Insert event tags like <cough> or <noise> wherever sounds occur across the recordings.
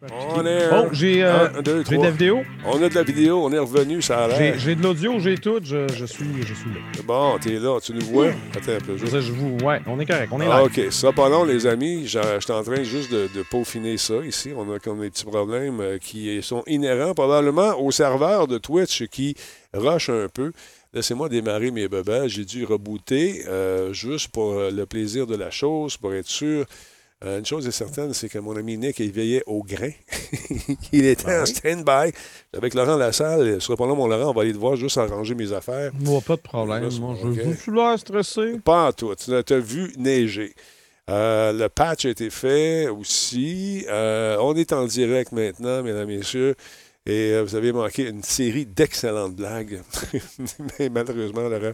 On est. Oh, j'ai euh, un, deux, j'ai de la vidéo. On a de la vidéo, on est revenu, ça a J'ai l'air. j'ai de l'audio, j'ai tout. Je, je suis, je suis là. Bon, t'es là, tu nous vois? Attends un peu. Je, vous, ouais, on est correct. On est Ah, là. OK, ça pas long, les amis. Je suis en train juste de, de peaufiner ça ici. On a comme des petits problèmes euh, qui sont inhérents probablement au serveur de Twitch qui rush un peu. Laissez-moi démarrer mes bebelles. J'ai dû rebooter euh, juste pour le plaisir de la chose, pour être sûr. Euh, une chose est certaine, c'est que mon ami Nick, il veillait au grain. <laughs> il était Ben en stand-by. Avec Laurent Lassalle, ce pas long, mon Laurent, on va aller te voir juste arranger mes affaires. Moi, pas de problème. Là, c'est Moi, bon, je ok. je suis là stressé? Pas en tout. Tu as vu neiger. Euh, le patch a été fait aussi. Euh, on est en direct maintenant, mesdames et messieurs. Et euh, vous avez manqué une série d'excellentes blagues. <laughs> Mais malheureusement, Laurent,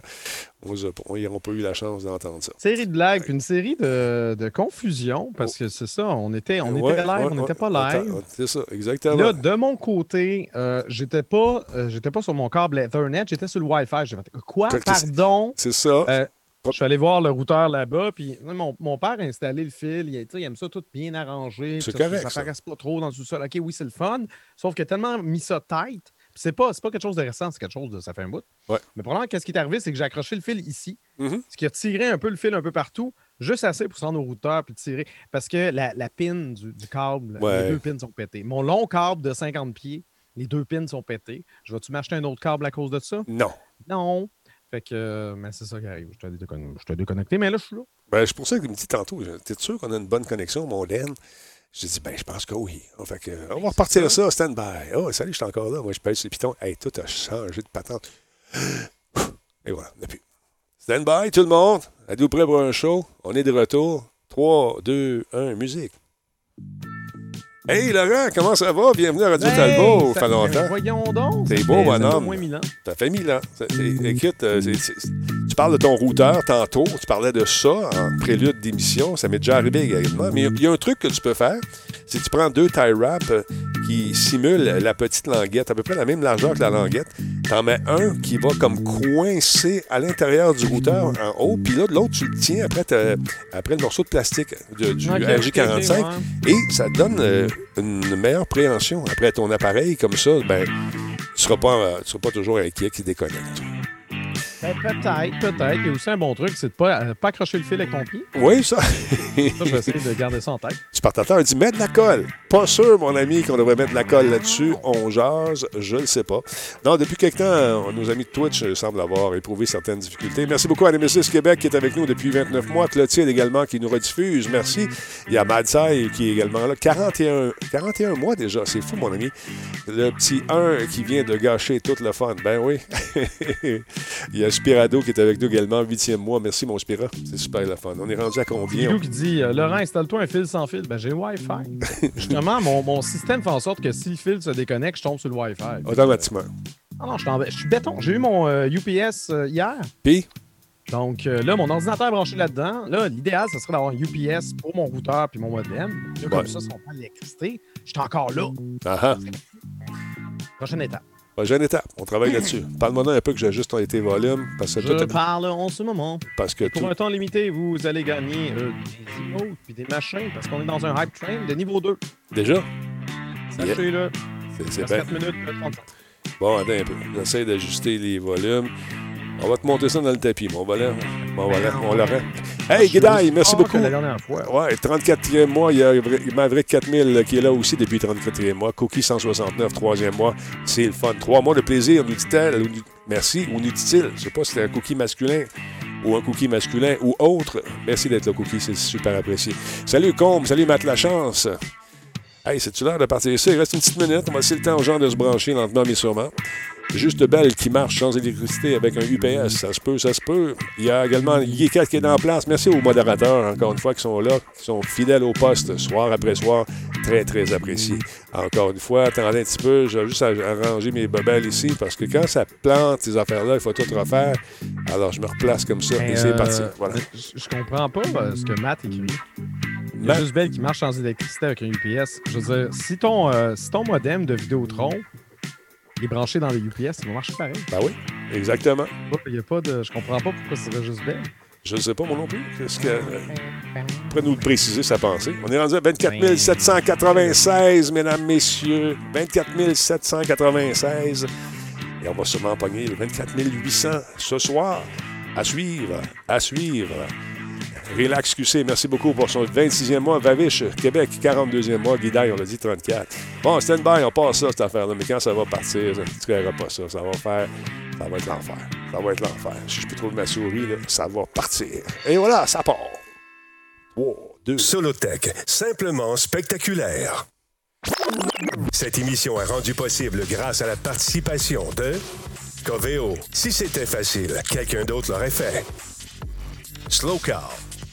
on n'a pas eu la chance d'entendre ça. Série de blagues, puis une série de, de confusion, parce que c'est ça, on était, on Ouais, était live, ouais, on n'était ouais. pas live. C'est ça, exactement. Là, de mon côté, euh, j'étais pas, euh, j'étais pas sur mon câble Ethernet, j'étais sur le Wi-Fi. Quoi? Pardon? C'est ça. Je suis allé voir le routeur là-bas, puis mon, mon père a installé le fil. Il, il aime ça tout bien arrangé. C'est ça, Ça ça. paraisse pas trop dans le sous-sol. OK, oui, c'est le fun. Sauf qu'il a tellement mis ça tight. C'est pas, pas quelque chose de récent, c'est quelque chose de. Ça fait un bout. Ouais. Mais probablement, qu'est-ce qui est arrivé, c'est que j'ai accroché le fil ici. Mhm. Ce qui a tiré un peu le fil un peu partout, juste assez pour se rendre au routeur puis tirer. Parce que la, la pin du, du câble, Ouais. les deux pins sont pétés. Mon long câble de 50 pieds, les deux pins sont pétés. Je vais-tu m'acheter un autre câble à cause de ça? Non. Non. Fait que, euh, mais c'est ça qui arrive. Je t'ai déconnecté, mais là, je suis là. Ben, c'est pour ça que je me dis tantôt, t'es sûr qu'on a une bonne connexion, mon Dan? J'ai dit, ben, je pense que oui. Ah, Fait que, on va repartir ça, stand-by. Oh, salut, je suis encore là. Moi, je pèse sur le piton. Hey, tout a changé de patente. Et voilà, depuis. Stand-by, tout le monde. Êtes-vous prêts pour un show? On est de retour. 3, 2, 1, musique. Hey, Laurent, comment ça va? Bienvenue à Radio Talbot. Ça fait longtemps. Voyons donc. T'es beau, bonhomme. moins mille ans. Ça fait mille ans. Écoute, euh, tu parles de ton routeur tantôt. Tu parlais de ça en prélude d'émission. Ça m'est déjà arrivé également. Mais il y a un truc que tu peux faire. C'est que tu prends deux tie wraps euh, qui simulent la petite languette, à peu près la même largeur que la languette. T'en mets un qui va comme coincer à l'intérieur du routeur en haut. Puis là, de l'autre, tu le tiens après, le morceau de plastique de- du Ok, RJ45. ok, ouais. Et ça donne euh, une meilleure préhension. Après ton appareil, comme ça, ben, tu seras pas, euh, tu seras pas toujours inquiet qui déconnecte. Ben, peut-être, peut-être. Il y a aussi un bon truc, c'est de pas, euh, pas accrocher le fil avec ton pied. Oui, ça. Ça, je vais essayer de garder ça en tête. Spartateur dit mettre de la colle. Pas sûr, mon ami, qu'on devrait mettre de la colle là-dessus. On jase, je le sais pas. Non, depuis quelque temps, euh, nos amis de Twitch euh, semblent avoir éprouvé certaines difficultés. Merci beaucoup à Nemesis Québec qui est avec nous depuis 29 mois. Clotilde également qui nous rediffuse. Merci. Il y a Madsai qui est également là. 41, 41 mois déjà. C'est fou, mon ami. Le petit 1 qui vient de gâcher tout le fun. Ben oui. <laughs> Il y a Spirado qui est avec nous également, 8e mois. Merci, mon Spira. C'est super le fun. On est rendu à combien? Guido qui dit euh, Laurent, installe-toi un fil sans fil. Ben, j'ai le Wi-Fi. <laughs> Justement, mon, mon système fait en sorte que si le fil se déconnecte, je tombe sur le Wi-Fi. Automatiquement. Ah non, je je suis béton. J'ai eu mon euh, UPS euh, hier. Puis, Donc euh, là, mon ordinateur est branché là-dedans. Là, l'idéal, ce serait d'avoir un UPS pour mon routeur puis mon modem. Là, comme Ouais. ça, si on prend l'électricité, je suis encore là. ah ah. Prochaine étape. Prochaine étape, on travaille là-dessus. <clears throat> Parle-moi un peu que j'ajuste ton été volume, parce que, Je tout, parle en ce moment. parce que Pour tout, un temps limité, vous allez gagner euh, des emotes puis des machins parce qu'on est dans un hype train de niveau 2. déjà, Sachez-le. c'est- bien. 4 minutes, euh, 30 secondes. Bon, attends un peu. J'essaie d'ajuster les volumes. On va te monter ça dans le tapis, mon volant. Mon volant, mon Laurent. Hey, Guédaille, merci beaucoup. La dernière fois. Ouais, 34e mois, il y a Maverick 4000 qui est là aussi depuis 34e mois. Cookie 169, 3e mois. C'est le fun. Trois mois de plaisir, nous dit-elle. Merci, ou nous dit-il. Je sais pas si c'est un cookie masculin ou un cookie masculin ou autre. Merci d'être là, Cookie, c'est super apprécié. Salut, Combe. Salut, Matt Lachance. Hey, c'est-tu l'heure de partir ici? Il reste une petite minute. On va laisser le temps aux gens de se brancher lentement, mais sûrement. Juste Belle qui marche sans électricité avec un UPS. Ça se peut, ça se peut. Il y a également Yékat qui est en place. Merci aux modérateurs, encore une fois, qui sont là, qui sont fidèles au poste, soir après soir. Très, très apprécié. Encore une fois, attendez un petit peu. J'ai juste à arranger mes bobelles ici parce que quand ça plante, ces affaires-là, il faut tout refaire. Alors, je me replace comme ça et c'est euh, parti. Voilà. Je, comprends pas euh, ce que Matt écrit. Il y a Matt- juste Belle qui marche sans électricité avec un UPS. Je veux dire, si ton, euh, si ton modem de Vidéotron est branché dans les UPS, il va marcher pareil. Ben oui, exactement. Il y a pas de, je comprends pas pourquoi ce serait juste Belle. Je ne sais pas, moi non plus. Qu'est-ce que. Après nous le préciser sa pensée? On est rendu à 24 796, mesdames, messieurs. 24 796. Et on va sûrement pogner le 24 800 ce soir. À suivre. À suivre. Relax QC, merci beaucoup pour son 26e mois. Vavish, Québec, 42e mois. Guidaille, on l'a dit 34. Bon, stand-by, on passe ça, cette affaire-là. Mais quand ça va partir, tu ne pas ça. Ça va faire. Ça va être l'enfer. Ça va être l'enfer. Si je peux trouver ma souris, là, ça va partir. Et voilà, ça part. 3, 2. Solotech, simplement spectaculaire. Cette émission est rendue possible grâce à la participation de Coveo. Si c'était facile, quelqu'un d'autre l'aurait fait. Slow Car,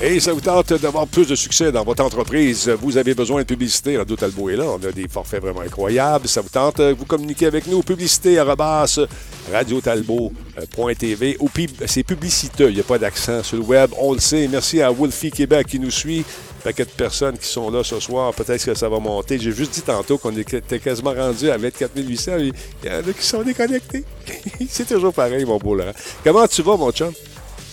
Et ça vous tente d'avoir plus de succès dans votre entreprise, vous avez besoin de publicité. Radio Talbot est là. On a des forfaits vraiment incroyables. Ça vous tente, euh, vous communiquez avec nous. Publicité radiotalbot.tv. Ou c'est publiciteux. Il n'y a pas d'accent sur le web. On le sait. Merci à Wolfie Québec qui nous suit. Paquet de personnes qui sont là ce soir. Peut-être que ça va monter. J'ai juste dit tantôt qu'on était quasiment rendu à 24 800. Il y en a qui sont déconnectés. <laughs> c'est toujours pareil, mon beau Laurent. Comment tu vas, mon chum?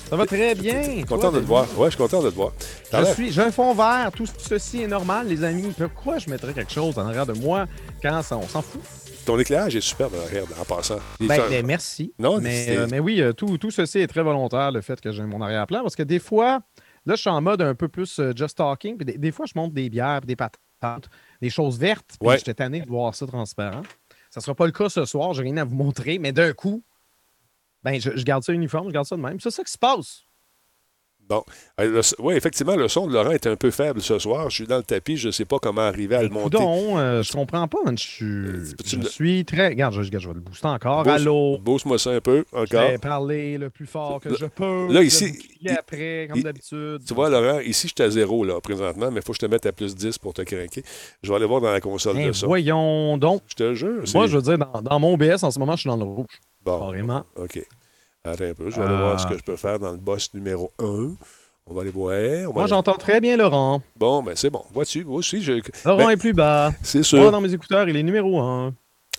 Ça va très bien. Content Toi, de te voir. Ouais, je suis content de te voir. Je suis, j'ai un fond vert. Tout ceci est normal, les amis. Pourquoi je mettrais quelque chose en arrière de moi quand ça, on s'en fout? Ton éclairage est superbe, en passant. Ben, ben, merci. Non, mais, euh, mais oui, euh, tout, tout ceci est très volontaire, le fait que j'ai mon arrière-plan, parce que des fois, là, je suis en mode un peu plus euh, just talking, puis des, des fois, je monte des bières, des patates, des choses vertes, puis Ouais. j'étais tanné de voir ça transparent. Ça ne sera pas le cas ce soir, j'ai rien à vous montrer, mais d'un coup, ben, je, je garde ça uniforme, je garde ça de même. C'est ça qui se passe. Bon. Oui, effectivement, le son de Laurent est un peu faible ce soir. Je suis dans le tapis, je ne sais pas comment arriver à le monter. Coudon, euh, je comprends pas, man. Je, suis- peux-tu je me- suis très. Regarde, je, je vais le booster encore. Boost- Allô? Booste-moi ça un peu, Je encore. vais parler le plus fort que je peux. là, Je ici, il- après, comme d'habitude. Tu vois, Laurent, ici, je suis à zéro, là, présentement, mais il faut que je te mette à plus 10 pour te craquer. Je vais aller voir dans la console Ben, de son. voyons donc. Je te jure. Moi, je veux dire, dans, dans mon BS, en ce moment, je suis dans le rouge. Bon, Carrément. OK. Attends un peu, je vais aller Ah. voir ce que je peux faire dans le boss numéro 1. On va aller voir. on va Moi, aller- j'entends très bien Laurent. Bon, ben c'est bon. Vois-tu, moi aussi, je... Laurent Ben, est plus bas. c'est Moi, sûr. dans mes écouteurs, il est numéro 1.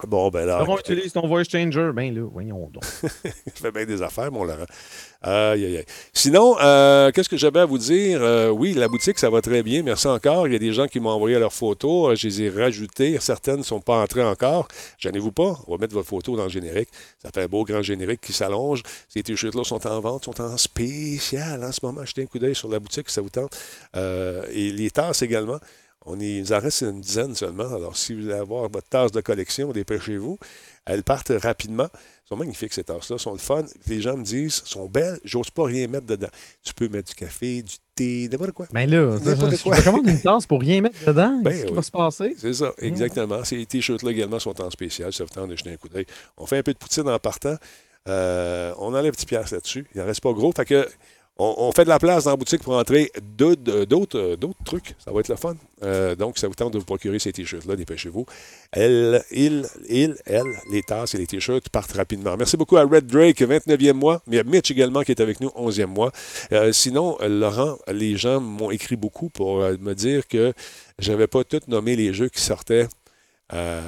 Bon, ben là, Laurent écoutez, utilise ton voice changer? Ben là, voyons donc. <laughs> je fais bien des affaires, mon Laurent. Aïe, aïe, aïe. Sinon, euh, qu'est-ce que j'avais à vous dire? Euh, oui, la boutique, ça va très bien. Merci encore. Il y a des gens qui m'ont envoyé leurs photos. Euh, Je les ai rajoutées. Certaines ne sont pas entrées encore. Gênez-vous pas. On va mettre votre photo dans le générique. Ça fait un beau grand générique qui s'allonge. Ces t-shirts-là sont en vente, sont en spécial en ce moment. Jetez un coup d'œil sur la boutique si ça vous tente. Euh, et les tasses également. On est, il nous en reste une dizaine seulement. Alors, si vous voulez avoir votre tasse de collection, dépêchez-vous. Elles partent rapidement. Elles sont magnifiques, ces tasses-là. Elles sont le fun. Les gens me disent, elles sont belles. J'ose pas rien mettre dedans. Tu peux mettre du café, du thé, n'importe quoi. Ben là, N'importe je quoi. commande une tasse pour rien mettre dedans. Ben Qu'est-ce qui va se passer? C'est ça, exactement. Ces t-shirts-là également sont en spécial. Ça vous tente de jeter un coup d'œil. On fait un peu de poutine en partant. Euh, on enlève 10 piastres là-dessus. Il n'en reste pas gros. Fait que on, fait de la place dans la boutique pour entrer euh, d'autres trucs. Ça va être le fun. Euh, donc, ça vous tente de vous procurer ces t-shirts-là. Dépêchez-vous. Elle, il, il, elle, les tasses et les t-shirts partent rapidement. Merci beaucoup à Red Drake, 29e mois. Il y a Mitch également qui est avec nous, 11e mois. Euh, sinon, Laurent, les gens m'ont écrit beaucoup pour me dire que j'avais pas tout nommé les jeux qui sortaient euh,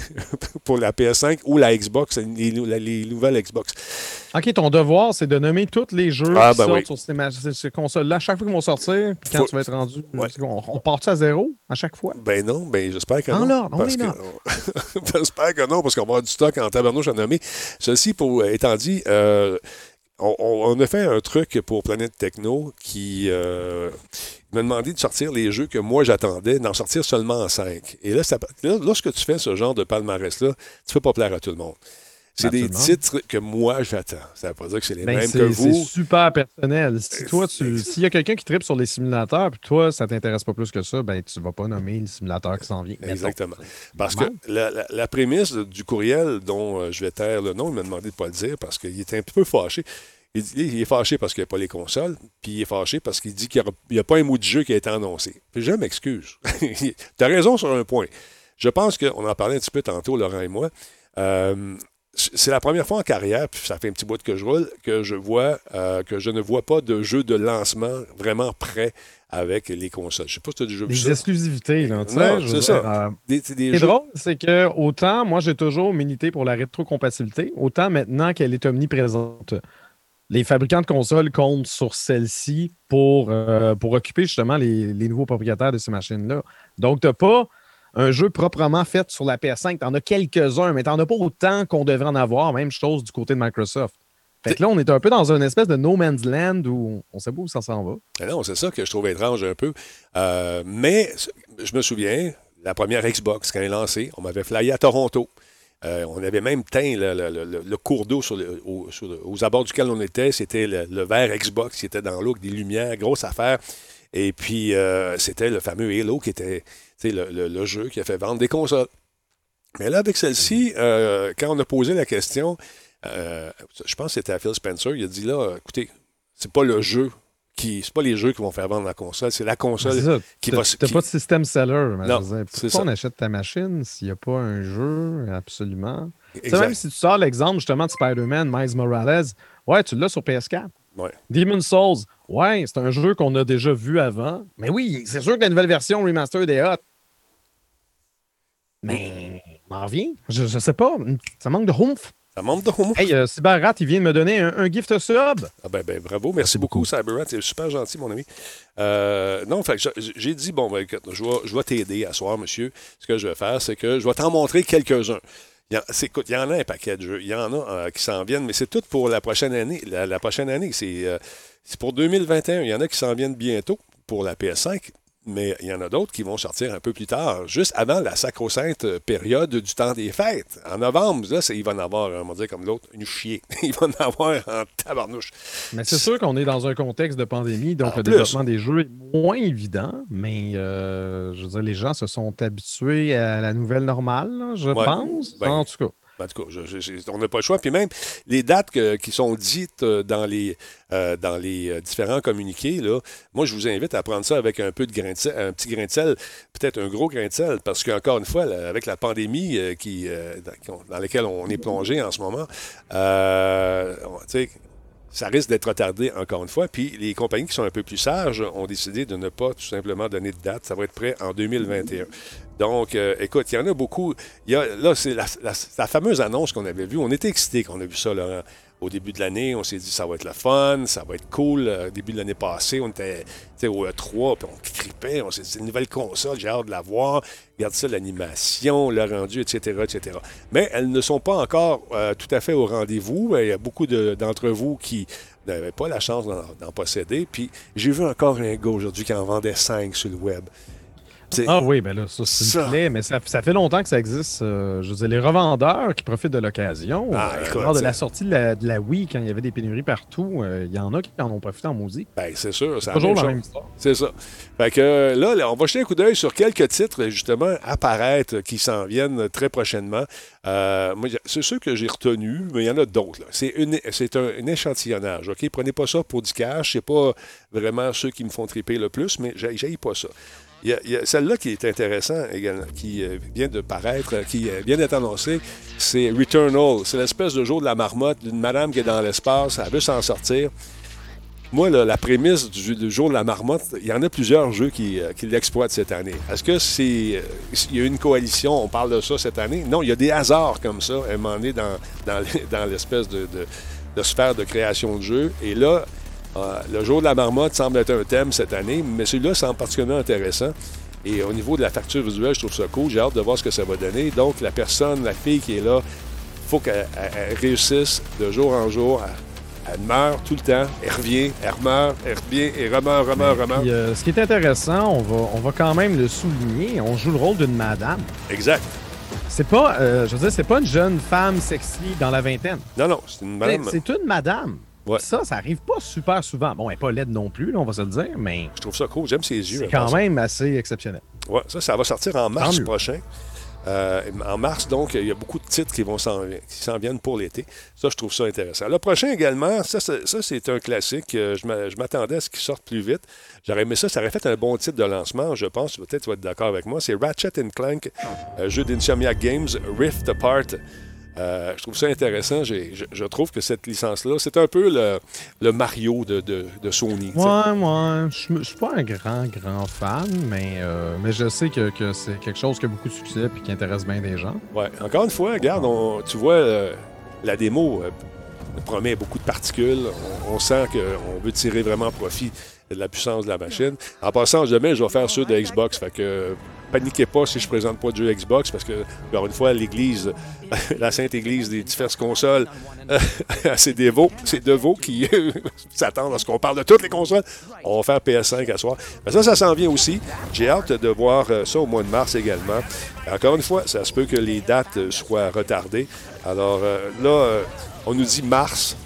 <laughs> pour la PS5 ou la Xbox, les, nou- les nouvelles Xbox. OK, ton devoir, c'est de nommer tous les jeux Ah, qui ben sortent oui. sur ces, ces- consoles-là. Chaque fois qu'ils vont sortir, puis quand Faut- tu vas être rendu, Ouais. qu'on- on, part à zéro à chaque fois? Ben non, ben j'espère que En non. on parce que-. <laughs> J'espère que non, parce qu'on va avoir du stock en tabarnouche à nommer. Ceci pour, euh, étant dit, euh, on, a fait un truc pour Planète Techno qui euh, m'a demandé de sortir les jeux que moi j'attendais, d'en sortir seulement 5. Et là, ça- là, lorsque tu fais ce genre de palmarès-là, tu ne peux pas plaire à tout le monde. C'est des titres que moi j'attends. Ça ne veut pas dire que c'est les Ben, mêmes c'est que c'est vous. super personnel. Si toi, C'est- tu, s'il y a quelqu'un qui tripe sur les simulateurs, puis toi, ça t'intéresse pas plus que ça, ben tu vas pas nommer le simulateur qui s'en vient. Exactement. Parce que la, la- la prémisse du courriel dont euh, je vais taire le nom, il m'a demandé de ne pas le dire parce qu'il était un peu fâché. Il, dit- il est fâché parce qu'il n'y a pas les consoles, puis il est fâché parce qu'il dit qu'il n'y a, pas un mot de jeu qui a été annoncé. Puis je m'excuse. <laughs> tu as raison sur un point. Je pense qu'on en parlait un petit peu tantôt, Laurent et moi. Euh, c'est la première fois en carrière, puis ça fait un petit bout que je roule, que je vois euh, que je ne vois pas de jeu de lancement vraiment prêt avec les consoles. Je sais pas si tu as déjà vu Des ça. exclusivités, là, c'est ça. euh, Des, c'est des Ce qui est jeux- drôle, c'est que autant moi j'ai toujours milité pour la rétrocompatibilité, autant maintenant qu'elle est omniprésente, les fabricants de consoles comptent sur celle-ci pour, euh, pour occuper justement les, les nouveaux propriétaires de ces machines-là. Donc, tu n'as pas un jeu proprement fait sur la PS5. Tu en as quelques-uns, mais tu n'en as pas autant qu'on devrait en avoir. Même chose du côté de Microsoft. Fait que là, on est un peu dans une espèce de no man's land où on sait pas où ça s'en va. Ah Non, c'est ça que je trouve étrange un peu. Euh, mais je me souviens, la première Xbox, quand elle est lancée, on m'avait flyé à Toronto. Euh, on avait même teint le, cours d'eau aux abords duquel on était. C'était le, vert Xbox qui était dans l'eau des lumières, grosse affaire. Et puis, euh, c'était le fameux Halo qui était le, le- le jeu qui a fait vendre des consoles. Mais là, avec celle-ci, euh, quand on a posé la question, euh, je pense que c'était à Phil Spencer, il a dit là, écoutez, c'est pas le jeu qui. C'est pas les jeux qui vont faire vendre la console, c'est la console ça. qui va T'as qui- pas de système seller. Non, Pourquoi ça. on achète ta machine s'il n'y a pas un jeu? Absolument. Tu sais, Exact. même si tu sors l'exemple justement de Spider-Man, Miles Morales, ouais, tu l'as sur PS4. Ouais. Demon's Souls, ouais, c'est un jeu qu'on a déjà vu avant. Mais oui, c'est sûr que la nouvelle version remastered est hot. Mais on en revient. Je, je sais pas. Ça manque de oomph. Ça monte de homo. Hey, euh, Cyberrat, il vient de me donner un, un gift sub. Ah ben, ben, bravo, merci beaucoup, Cyberrat, c'est super gentil, mon ami. Euh, non, fait que j'ai- j'ai dit, bon, ben, écoute, je vais, je vais t'aider à soir, monsieur. Ce que je vais faire, c'est que je vais t'en montrer quelques-uns. Il y en, a un paquet de jeux. Il y en a euh, qui s'en viennent, mais c'est tout pour la prochaine année. La, prochaine année, c'est euh, c'est pour 2021. Il y en a qui s'en viennent bientôt pour la PS5, mais il y en a d'autres qui vont sortir un peu plus tard, juste avant la sacro-sainte euh, période du temps des fêtes. En novembre, là, il va en avoir, on va dire comme l'autre, une chier. <laughs> il va en avoir en tabarnouche. Mais c'est sûr qu'on est dans un contexte de pandémie, donc En le plus. développement des jeux est moins évident, mais euh, je veux dire, les gens se sont habitués à la nouvelle normale, là, je Ouais. pense. Ben, en tout cas. En tout cas, on n'a pas le choix. Puis même, les dates qui sont dites euh, dans les, euh, dans les euh, différents communiqués, là, moi, je vous invite à prendre ça avec un peu de grain de sel, un petit grain de sel, peut-être un gros grain de sel, parce qu'encore une fois, avec la pandémie dans, laquelle on est plongé en ce moment, ça risque d'être retardé encore une fois. Puis les compagnies qui sont un peu plus sages ont décidé de ne pas tout simplement donner de date. Ça va être prêt en 2021. Donc, euh, écoute, il y en a beaucoup. Y a, là, c'est la, fameuse annonce qu'on avait vue. On était excités quand on a vu ça, Laurent. Au début de l'année, on s'est dit ça va être le fun, ça va être cool. Euh, Au début de l'année passée, on était au E3, puis on tripait. On s'est dit c'est une nouvelle console, j'ai hâte de la voir. Regarde ça, l'animation, le rendu, etc., etc. Mais elles ne sont pas encore euh, tout à fait au rendez-vous. Il y a beaucoup de- d'entre vous qui n'avaient pas la chance d'en d'en posséder. Puis j'ai vu encore un gars aujourd'hui qui en vendait 5 sur le web. Ah oui, ben là, ça, c'est Ça. une mais ça, ça fait longtemps que ça existe. euh, je veux dire, les revendeurs qui profitent de l'occasion. Ah, euh, lors de la sortie de la, de la Wii, quand il y avait des pénuries partout, euh, il y en a qui en ont profité en maudit. Ben, c'est sûr, c'est Toujours la même histoire. C'est ça. Fait que là, là, on va jeter un coup d'œil sur quelques titres, justement, apparaître, qui s'en viennent très prochainement. Moi, c'est ceux que j'ai retenus, mais il y en a d'autres. C'est, un, un échantillonnage, OK? Prenez pas ça pour du cash. C'est pas vraiment ceux qui me font triper le plus, mais j'ai pas ça. Il y a, celle-là qui est intéressant également, qui euh, vient de paraître, euh, qui euh, vient d'être annoncée, c'est Returnal. C'est l'espèce de jour de la marmotte d'une madame qui est dans l'espace, elle veut s'en sortir. Moi, la prémisse du, jour de la marmotte, il y en a plusieurs jeux qui, l'exploitent cette année. Est-ce que c'est. il y a une coalition, on parle de ça cette année? Non, il y a des hasards comme ça, un moment donné, dans, dans, les- <laughs> dans l'espèce de sphère de création de jeu. Et là, euh, le jour de la marmotte semble être un thème cette année, mais celui-là semble particulièrement intéressant. Et au niveau de la facture visuelle, je trouve ça cool. J'ai hâte de voir ce que ça va donner. Donc, la personne, la fille qui est là, il faut qu'elle elle- elle réussisse de jour en jour. Elle, elle meurt tout le temps, elle revient, elle meurt, elle revient, et remeurt, remeurt, remeurt. Euh, ce qui est intéressant, on va, on va quand même le souligner, on joue le rôle d'une madame. Exact. C'est pas, euh, je veux dire, c'est pas une jeune femme sexy dans la vingtaine. Non, non, c'est une madame. C'est une madame. Ouais. Ça, ça arrive pas super souvent. Bon, elle n'est pas laide non plus, là, on va se le dire, mais Je trouve ça cool. J'aime ses yeux. c'est quand même assez exceptionnel. Ouais, ça, ça va sortir en mars prochain. Euh, en mars, donc, il y a beaucoup de titres qui vont s'en, viennent pour l'été. Ça, je trouve ça intéressant. Le prochain également, ça, c'est, ça, c'est un classique. Euh, je m'attendais à ce qu'il sorte plus vite. J'aurais aimé ça. Ça aurait fait un bon titre de lancement, je pense. Peut-être tu vas être d'accord avec moi. C'est Ratchet Clank, euh, jeu d'Insomniac Games, Rift Apart. Euh, je trouve ça intéressant. Je, je trouve que cette licence-là, c'est un peu le, le Mario de, de- de Sony. Ouais, moi, je je suis pas un grand, grand fan, mais, euh, mais je sais que, que c'est quelque chose qui a beaucoup de succès et qui intéresse bien des gens. Ouais. Encore une fois, regarde, on- tu vois, euh, la démo promet beaucoup de particules. On, on sent qu'on veut tirer vraiment profit de la puissance de la machine. En passant, jamais je vais faire ceux de Xbox. Fait que paniquez pas si je présente pas de Xbox parce que, encore une fois, l'Église, <laughs> la Sainte Église des diverses consoles, <laughs> c'est des veaux, qui <laughs> s'attendent à ce qu'on parle de toutes les consoles. On va faire PS5 à soir. Mais ça, ça s'en vient aussi. J'ai hâte de voir euh, ça au mois de mars également. Encore une fois, ça se peut que les dates euh, soient retardées. Alors euh, là, on nous dit mars.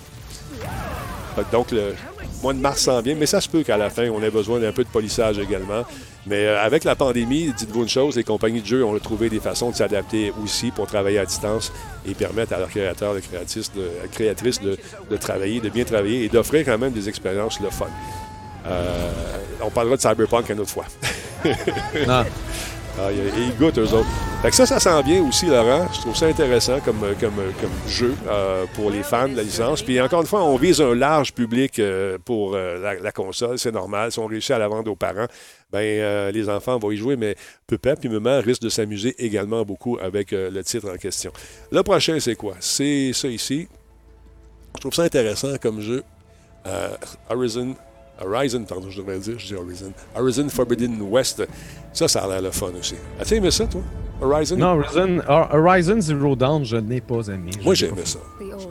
Donc, le mois de mars s'en vient, mais ça se peut qu'à la fin, on ait besoin d'un peu de polissage également. Mais euh, avec la pandémie, dites-vous une chose, les compagnies de jeux ont trouvé des façons de s'adapter aussi pour travailler à distance et permettre à leurs créateurs et créatrices de, créatrices de, de travailler, de bien travailler et d'offrir quand même des expériences le fun. Euh, on parlera de Cyberpunk une autre fois. Ah, <laughs> Ah, ils, ils goûtent, eux autres. Fait que ça, ça sent bien aussi, Laurent. Je trouve ça intéressant comme, comme, comme jeu euh, pour les fans de la licence. Puis encore une fois, on vise un large public euh, pour euh, la, console. C'est normal. Si on réussit à la vendre aux parents, ben les enfants vont y jouer. Mais papa puis maman risquent de s'amuser également beaucoup avec le titre en question. Le prochain, c'est quoi? C'est ça ici. Je trouve ça intéressant comme jeu. Horizon Horizon, pardon, je devrais dire, je dis Horizon. Horizon Forbidden West. Ça, ça a l'air le fun aussi. As-tu aimé ça, toi? Horizon? non, Horizon, Hor- Horizon Zero Dawn, je n'ai pas aimé. Moi, j'ai aimé ça.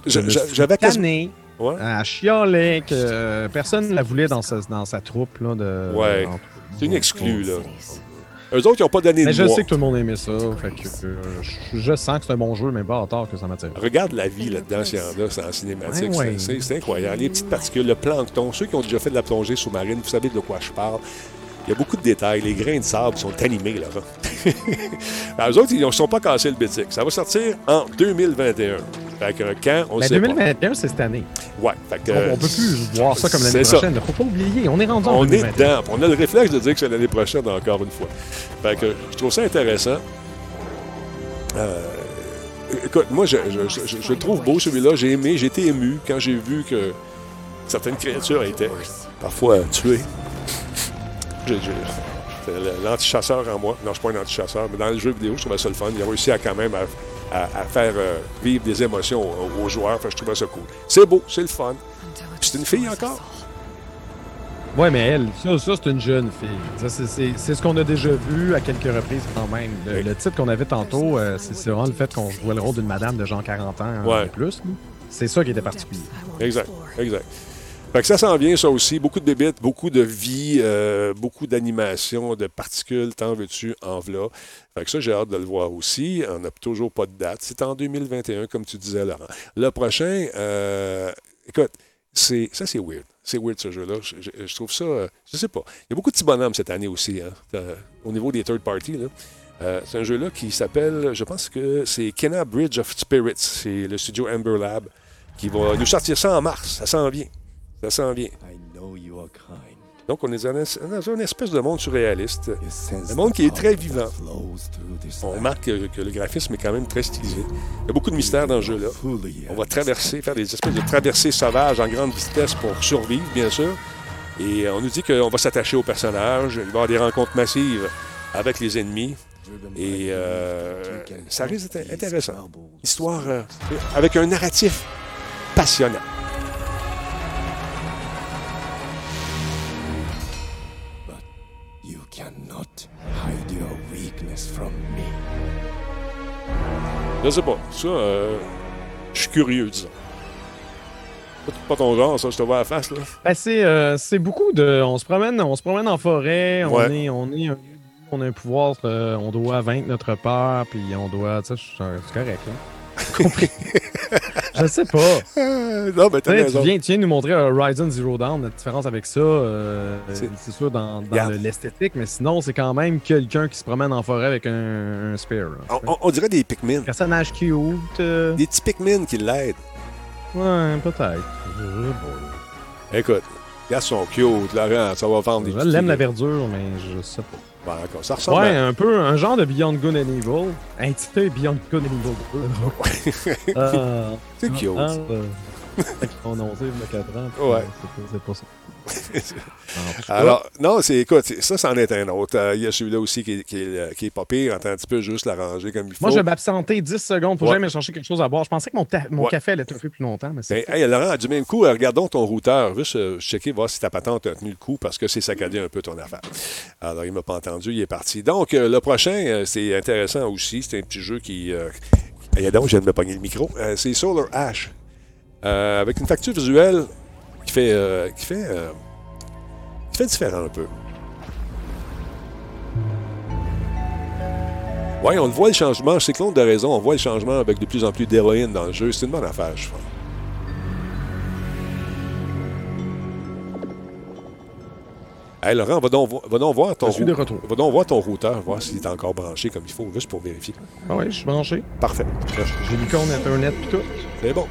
Je Je- je- J'avais quasiment. tanné Ouais. à chialer que euh, personne ne la voulait dans sa, dans sa troupe. Là, de, Ouais. C'est une exclue, là. Eux autres, ils n'ont pas donné Mais de je sais que tout le monde aimait ça. Fait que, euh, je, je sens que c'est un bon jeu, mais pas à tort que ça m'attire. Regarde la vie là-dedans, s'il y en a, c'est en cinématique. Ouais, ouais. c'est incroyable. Les petites particules, le plancton, ceux qui ont déjà fait de la plongée sous-marine, vous savez de quoi je parle. Il y a beaucoup de détails. Les grains de sable sont animés, Laurent. Alors, <laughs> eux autres, ils ne sont pas cassés le bétic. Ça va sortir en 2021. Fait que quand, on ne sait 2021, c'est cette année. Ouais, fait que, on, on peut plus voir ça comme l'année prochaine. Faut pas oublier, on est rendu en On est 2021. dedans. On a le réflexe de dire que c'est l'année prochaine, encore une fois. Fait que je trouve ça intéressant. Euh, écoute, moi, je, je- je- je le trouve beau celui-là. J'ai aimé, j'ai été ému quand j'ai vu que certaines créatures étaient parfois tuées. L'antichasseur en moi. Non, je suis pas un antichasseur, mais dans le jeu vidéo, je trouvais ça le fun. Il a réussi à quand même à, à- à faire euh, vivre des émotions aux, aux joueurs. Que je trouvais ça cool. C'est beau, c'est le fun. C'est une fille encore. Ouais, mais elle, ça, ça, c'est une jeune fille. C'est- ce qu'on a déjà vu à quelques reprises quand même. Le, Oui. le titre qu'on avait tantôt, euh, c'est vraiment le fait qu'on jouait le rôle d'une madame de genre 40 ans Ouais. et plus. C'est ça qui était particulier. Exact, exact. Fait que ça s'en vient, ça aussi. Beaucoup de bébites, beaucoup de vie, euh, beaucoup d'animation, de particules, t'en veux-tu, en v'là. Fait que ça, j'ai hâte de le voir aussi. On n'a toujours pas de date. C'est en 2021, comme tu disais, Laurent. Le prochain, euh, écoute, c'est, ça, c'est weird. C'est weird, ce jeu-là. Je, trouve ça... je sais pas. Il y a beaucoup de petits bonhommes cette année aussi, hein, au niveau des third parties, là. Euh, c'est un jeu-là qui s'appelle, je pense que c'est Kenna Bridge of Spirits. C'est le studio Amber Lab qui va nous sortir ça en mars. Ça s'en vient. Ça s'en vient. I know you are kind. Donc, on est dans, un- dans une espèce de monde surréaliste. Un monde qui est très vivant. On remarque que, le graphisme est quand même très stylisé. Il y a beaucoup de mystères dans ce jeu-là. On va traverser, faire des espèces de traversées sauvages en grande vitesse pour survivre, bien sûr. Et euh, on nous dit qu'on va s'attacher aux personnages. Il va y avoir des rencontres massives avec les ennemis. Et euh, ça risque d'être intéressant. Histoire euh, avec un narratif passionnant. Je sais pas. Ça, euh, je suis curieux, disons. Pas ton genre, ça, je te vois à la face, là. Ben, c'est euh, c'est beaucoup de. On se promène, on se promène en forêt, on Ouais. est, on est, un- on a un pouvoir, euh, on doit vaincre notre peur, puis on doit, c'est correct. Là. <laughs> Compris. Je sais pas. Euh, non, mais Tu t'as sais, raison. tu viens, tu viens nous montrer Horizon Zero Dawn. La différence avec ça, euh, C'est- sûr dans, l'esthétique, mais sinon, c'est quand même quelqu'un qui se promène en forêt avec un, un spear. là. On, dirait des Pikmin. Personnage cute. euh, Des petits Pikmin qui l'aident. Ouais, peut-être. Écoute, gars sont cute, Laurent, ça va vendre des Je l'aime la verdure, mais je sais pas. Ben, ça ressemble Ouais, à... un peu un genre de Beyond Good and Evil. Intitulé Beyond Good and Evil. <laughs> Ah, C'est cute. Euh, y a 4 ans. Ouais. euh, c'est pas- ça. <laughs> Alors, non, c'est écoute, ça, c'en est un autre. Euh, Il y a celui-là aussi qui est, qui, est, qui est pas pire. Attends un petit peu, juste l'arranger comme il faut. Moi, je vais m'absenter 10 secondes pour Ouais. jamais chercher quelque chose à boire. Je pensais que mon, ta- mon Ouais. café allait être un peu plus longtemps, mais c'est. Ben, hey, Laurent, du même coup, euh, regardons ton routeur. Juste euh, checker, voir si ta patente a tenu le coup parce que c'est saccadé un peu ton affaire. Alors, il m'a pas entendu, il est parti. Donc, euh, le prochain, euh, c'est intéressant aussi. C'est un petit jeu qui. Euh... Hey, donc, je viens de me pogner le micro. Euh, c'est Solar Ash. Euh, avec une facture visuelle qui fait. euh, qui fait. euh, qui fait différent un peu. Oui, on le voit le changement. C'est Claude de raison. On voit le changement avec de plus en plus d'héroïne dans le jeu. C'est une bonne affaire, je pense. Hey Laurent, va donc, va donc voir ton Je suis de rou- retour. va donc voir ton routeur, voir s'il est encore branché comme il faut, juste pour vérifier. Ah oui, je suis branché. Parfait. J'ai l'icône Internet et tout. C'est bon.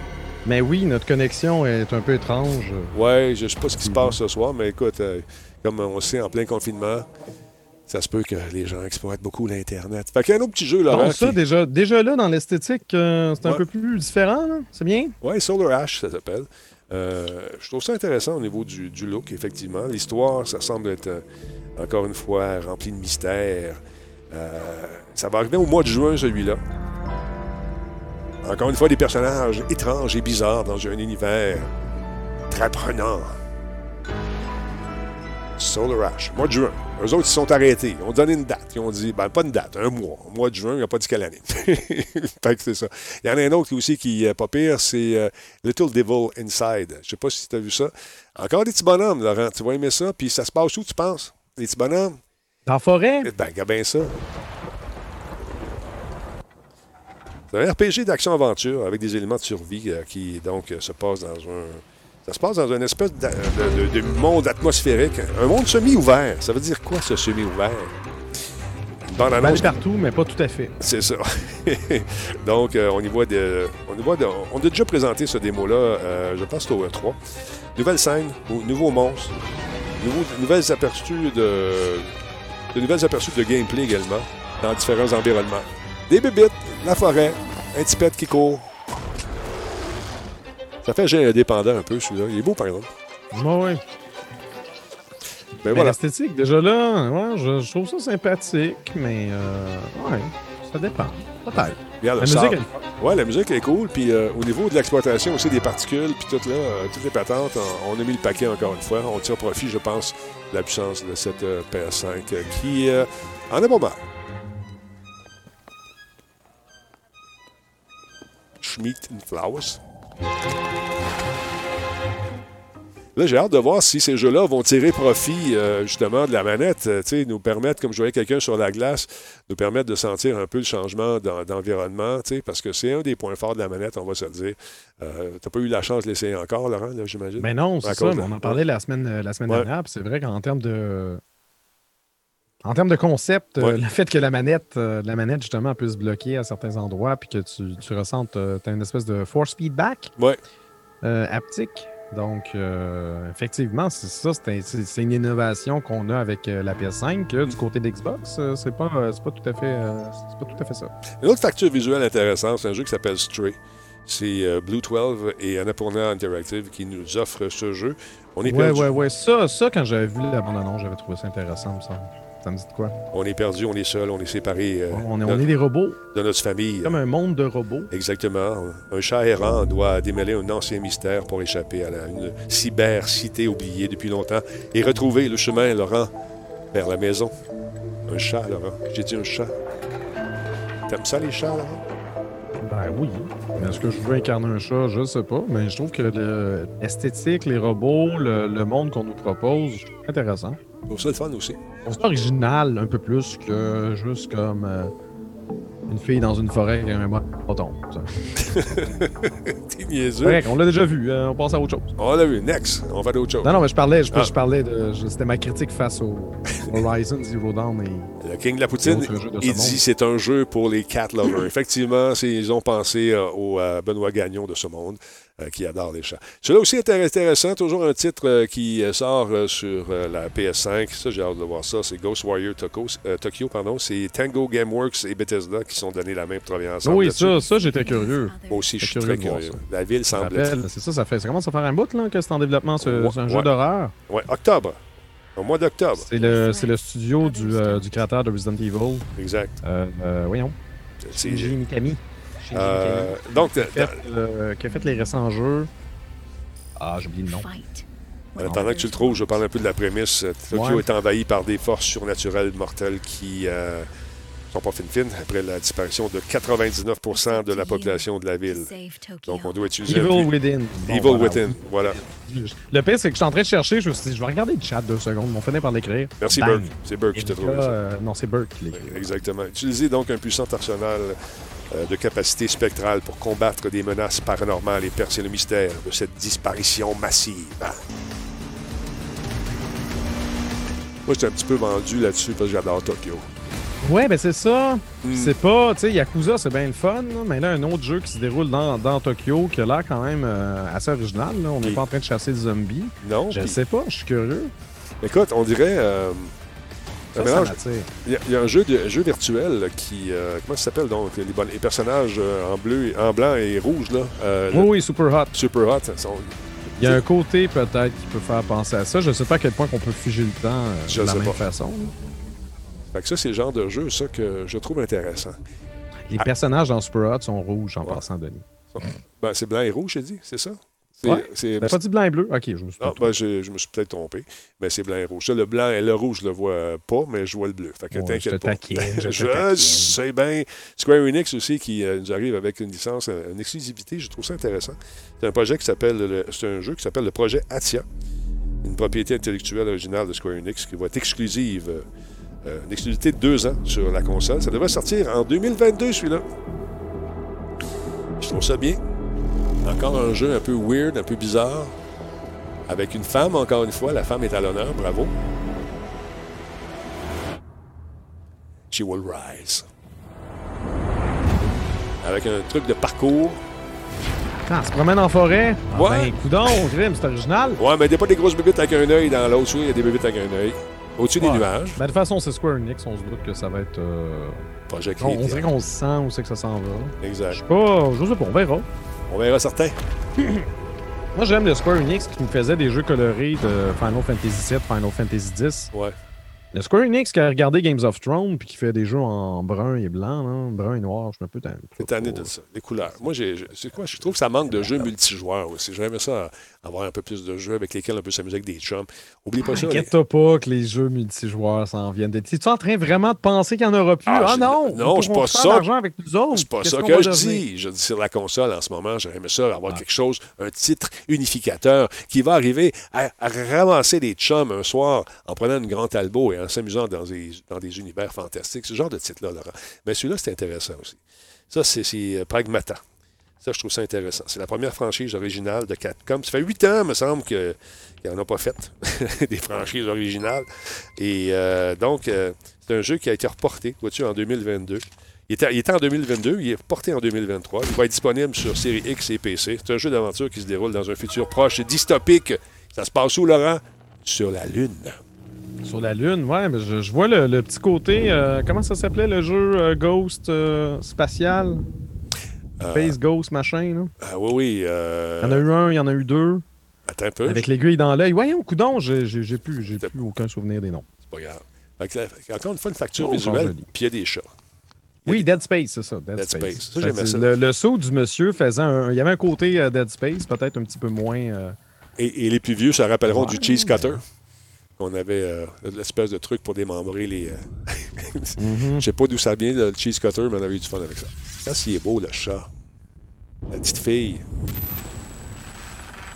Mais oui, notre connexion est un peu étrange. Ouais, je sais pas ce qui se passe ce soir, mais écoute, euh, comme on sait, en plein confinement, ça se peut que les gens exploitent beaucoup l'Internet. Fait qu'il y a un autre petit jeu, Laurent. Bon, ça, qui- déjà, déjà là, dans l'esthétique, euh, c'est un peu plus différent. là. C'est bien? Oui, Solar Ash, ça s'appelle. Euh, je trouve ça intéressant au niveau du, du look, effectivement. L'histoire, ça semble être, encore une fois, rempli de mystères. Ça va arriver au mois de juin, celui-là. Encore une fois, des personnages étranges et bizarres dans un univers très prenant. Solar Ash, mois de juin. Eux autres, ils sont arrêtés. Ils ont donné une date. Ils ont dit, ben, pas une date, un mois. Au mois de juin, il n'a pas dit quelle année. <laughs> fait que c'est ça. Il y en a un autre aussi qui est pas pire, c'est euh, Little Devil Inside. Je sais pas si tu as vu ça. Encore des petits bonhommes, Laurent. Tu vas aimer ça. Puis ça se passe où, tu penses? Les petits bonhommes? Dans la forêt? Ben, regarde bien ça. C'est un RPG d'action-aventure avec des éléments de survie euh, qui, donc, euh, se passe dans un... Ça se passe dans une espèce d'a- de, de- de monde atmosphérique. Un monde semi-ouvert. Ça veut dire quoi, ce semi-ouvert? Mal annonce? partout, mais pas tout à fait. c'est ça. <laughs> Donc, euh, on y voit de, on y voit de- on a déjà présenté ce démo-là, euh, je pense au E3. Nouvelle scène, nou- nouveaux monstres, nouveaux- nouvelles aperçus de, de nouvelles aperçus de gameplay également dans différents environnements. Des bébites, la forêt, un petit pet qui court. Ça fait jeu indépendant un peu, celui-là. Il est beau, par exemple. Ouais, ouais. Mais Mais voilà. l'esthétique, déjà là, ouais, je, je trouve ça sympathique, mais euh, ouais, ça dépend. Peut-être. La musique, elle. Ouais, la musique est cool. Puis euh, au niveau de l'exploitation aussi des particules, puis tout là, euh, toutes les patentes, on, on a mis le paquet encore une fois. On tire profit, je pense, de la puissance de cette euh, PS5 euh, qui euh, en a pas mal. Schmidt and Flowers. Là, j'ai hâte de voir si ces jeux-là vont tirer profit euh, justement de la manette, euh, tu nous permettre, comme je voyais quelqu'un sur la glace, nous permettre de sentir un peu le changement d'en- d'environnement, tu parce que c'est un des points forts de la manette, on va se le dire. Euh, T'as pas eu la chance de l'essayer encore, Laurent, là, j'imagine? Mais non, c'est ça. mais on en parlait la semaine, euh, la semaine Ouais. dernière. C'est vrai qu'en termes de. En termes de concept, euh, le fait que la manette, euh, la manette justement puisse bloquer à certains endroits puis que tu, tu ressentes, tu as une espèce de force feedback Ouais. euh, haptique. Donc, euh, effectivement, c'est ça, c'est un- c'est c'est une innovation qu'on a avec euh, la PS5. que du côté d'Xbox, euh, c'est pas, euh, pas tout à fait, euh, pas tout à fait ça. Une autre facture visuelle intéressante, c'est un jeu qui s'appelle Stray. C'est euh, Blue 12 et Annapurna Interactive qui nous offrent ce jeu. On est Ouais, perdu. ouais, ouais. Ça, ça, quand j'avais vu la bande-annonce, j'avais trouvé ça intéressant, ça. Ça me dit de quoi? On est perdu, on est seul, on est séparé euh, On est, on est des robots, de notre famille. comme un monde de robots. Exactement. Un chat errant doit démêler un ancien mystère pour échapper à la, une cyber-cité oubliée depuis longtemps et retrouver le chemin, Laurent, vers la maison. Un chat, Laurent. J'ai dit un chat. T'aimes ça, les chats, Laurent? Ben oui. Mais est-ce que je veux incarner un chat? Je sais pas. Mais je trouve que le- l'esthétique, les robots, le, le monde qu'on nous propose, je trouve intéressant. Je trouve ça le fun aussi. On se original un peu plus que juste comme euh, Une fille dans une forêt avec un bâton. ça. <laughs> T'es niaiseux. Correct, on l'a déjà vu. euh, on passe à autre chose. On l'a vu. Next. On va à d'autres choses. Non, non, mais je parlais, je, Ah. je parlais de. C'était ma critique face au <laughs> Horizon Zero Dawn et. Le King de la Poutine, Autre de il dit c'est un jeu pour les cat lovers. Effectivement, ils ont pensé euh, au euh, Benoît Gagnon de ce monde qui adore les chats. Celui-là aussi est intéressant. Toujours un titre euh, qui euh, sort euh, sur euh, la PS5. Ça, j'ai hâte de voir ça. C'est Ghost Warrior Tokyo. euh, Tokyo pardon. C'est Tango Gameworks et Bethesda qui sont donnés la main pour travailler ensemble. Oui, ça, ça j'étais curieux. Moi aussi, je suis très curieux. La ville semble C'est ça, ça fait. Ça commence à faire un bout là, que c'est en développement. C'est Ouais, un jeu d'horreur. Ouais, octobre. Au mois d'octobre. C'est le, le studio du, euh, du créateur de Resident Evil. Exact. Euh, euh, voyons. C'est- Mikami. Euh, donc. Qui a, fait, euh, qui a fait les récents jeux. Ah, j'ai oublié le nom. Euh, Pendant que tu le trouves, je parle un peu de la prémisse. Euh, Tokyo Ouais. est envahi par des forces surnaturelles mortelles qui euh, sont pas fines-fines après la disparition de 99% de la population de la ville. Donc, on doit utiliser Evil Within. Evil. Within. Voilà. <laughs> Le pire, c'est que je suis en train de chercher. Je me suis dit, je vais regarder le chat deux secondes. On finit par l'écrire. Merci. Burke. C'est Burke qui t'a trouvé ça. euh, non, c'est Burke qui l'écrit. Exactement. Utilisez donc un puissant arsenal euh, de capacité spectrale pour combattre des menaces paranormales et percer le mystère de cette disparition massive. Moi, j'étais un petit peu vendu là-dessus parce que j'adore Tokyo. Ouais, ben c'est ça. Hmm. C'est pas, tu sais, Yakuza, c'est bien le fun, là, mais là, un autre jeu qui se déroule dans, dans Tokyo, qui a l'air quand même euh, assez original. Là. On n'est Oui. pas en train de chasser des zombies. Non? Je puis- sais pas, je suis curieux. Écoute, on dirait. euh, un Ça. Il y, a- il y a un jeu, de, un jeu virtuel qui. euh, comment ça s'appelle donc les, personnages euh, en bleu, en blanc et rouge, là. euh, Oui, le oui, super hot. Super Hot. ça sont- Il y a un côté peut-être qui peut faire penser à ça. Je sais pas à quel point qu'on peut figer le temps euh, Je de la sais même pas. façon. Fait que ça, c'est le genre de jeu, ça, que je trouve intéressant. Les Ah. personnages dans Super Hot sont rouges en Ouais. passant, Denis. Ben, c'est blanc et rouge, j'ai dit, c'est ça? C'est, Ouais. T'as pas dit blanc et bleu? Ok, je me suis ben, je, je me suis peut-être trompé. Mais c'est blanc et rouge. Ça, le blanc et le rouge, je le vois pas, mais je vois le bleu. Fait que Ouais, t'inquiète je te pas. <laughs> je je sais bien. Square Enix aussi qui euh, nous arrive avec une licence, euh, une exclusivité. Je trouve ça intéressant. C'est un projet qui s'appelle, le- c'est un jeu qui s'appelle le projet Atia, une propriété intellectuelle originale de Square Enix qui va être exclusive, euh, euh, une exclusivité de deux ans sur la console. Ça devrait sortir en 2022, celui-là. Je trouve ça bien. Encore un jeu un peu weird, un peu bizarre. Avec une femme, encore une fois. La femme est à l'honneur. Bravo. She will rise. Avec un truc de parcours. Ah, se promène en forêt? Ah, Ouais. Ben, coudon, c'est original. Ouais, mais il n'y a pas des grosses bébites avec un œil dans l'autre. Oui, il y a des bébites avec un œil. Au-dessus des nuages. Ben, de toute façon, c'est Square Enix, on se doute que ça va être. euh, Projet On, on dirait qu'on se sent où c'est que ça s'en va. Je Exact. sais pas, je sais pas, on verra. On verra certains. <clears throat> Moi, j'aime le Square Enix qui me faisait des jeux colorés de Final Fantasy VII, Final Fantasy X. Ouais. Le Square Enix qui a regardé Games of Thrones puis qui fait des jeux en brun et blanc, brun et noir, je suis un peu tanné. C'est tanné de ça. Les couleurs. Moi, c'est quoi? Je trouve que ça manque de jeux multijoueurs aussi. J'aimerais ça avoir un peu plus de jeux avec lesquels on peut s'amuser avec des chums. Oublie pas ça. les- Inquiète-toi pas que les jeux multijoueurs s'en viennent. Es-tu en train vraiment de penser qu'il n'y en aura plus? Ah, Ah, je- non! non, c'est pourront pas ça. avec nous autres. C'est pas ça que je dis. Je dis sur la console en ce moment, aimé ça avoir Ah. quelque chose, un titre unificateur qui va arriver à, à ramasser des chums un soir en prenant une grande albo et en s'amusant dans des, univers fantastiques. Ce genre de titre-là, Laurent. Mais celui-là, c'est intéressant aussi. Ça, c'est, euh, Pragmata. Ça, je trouve ça intéressant. C'est la première franchise originale de Capcom. Ça fait huit ans, me semble, qu'ils n'en ont pas fait <laughs> des franchises originales. Et euh, donc, euh, c'est un jeu qui a été reporté, vois-tu, en 2022. Il était, il était en 2022, il est reporté en 2023. Il va être disponible sur série X et PC. C'est un jeu d'aventure qui se déroule dans un futur proche et dystopique. Ça se passe où, Laurent? Sur la Lune. Sur la Lune, ouais, mais je, je vois le, le petit côté. euh, comment ça s'appelait le jeu euh, Ghost euh, spatial? Space Ghost, machin, là. Ah oui, oui. euh, Il y en a eu un, il y en a eu deux. Attends un peu. Avec l'aiguille dans l'œil. Voyons, coudon, j'ai plus, j'ai plus aucun souvenir des noms. C'est pas grave. Encore une fois, une facture Oh, visuelle, puis il y a des chats. Oui, Dead Space, c'est ça. Dead, Dead Space. Space. Ça, ça. Le, le saut du monsieur faisait un. Il y avait un côté euh, Dead Space, peut-être un petit peu moins. euh, Et, et les plus vieux se rappelleront Ouais. du cheese cutter. On avait euh, l'espèce de truc pour démembrer les. euh, <laughs> mhm. Je sais pas d'où ça vient, le cheese cutter, mais on avait eu du fun avec ça. Ça, s'il est beau, le chat. La petite fille.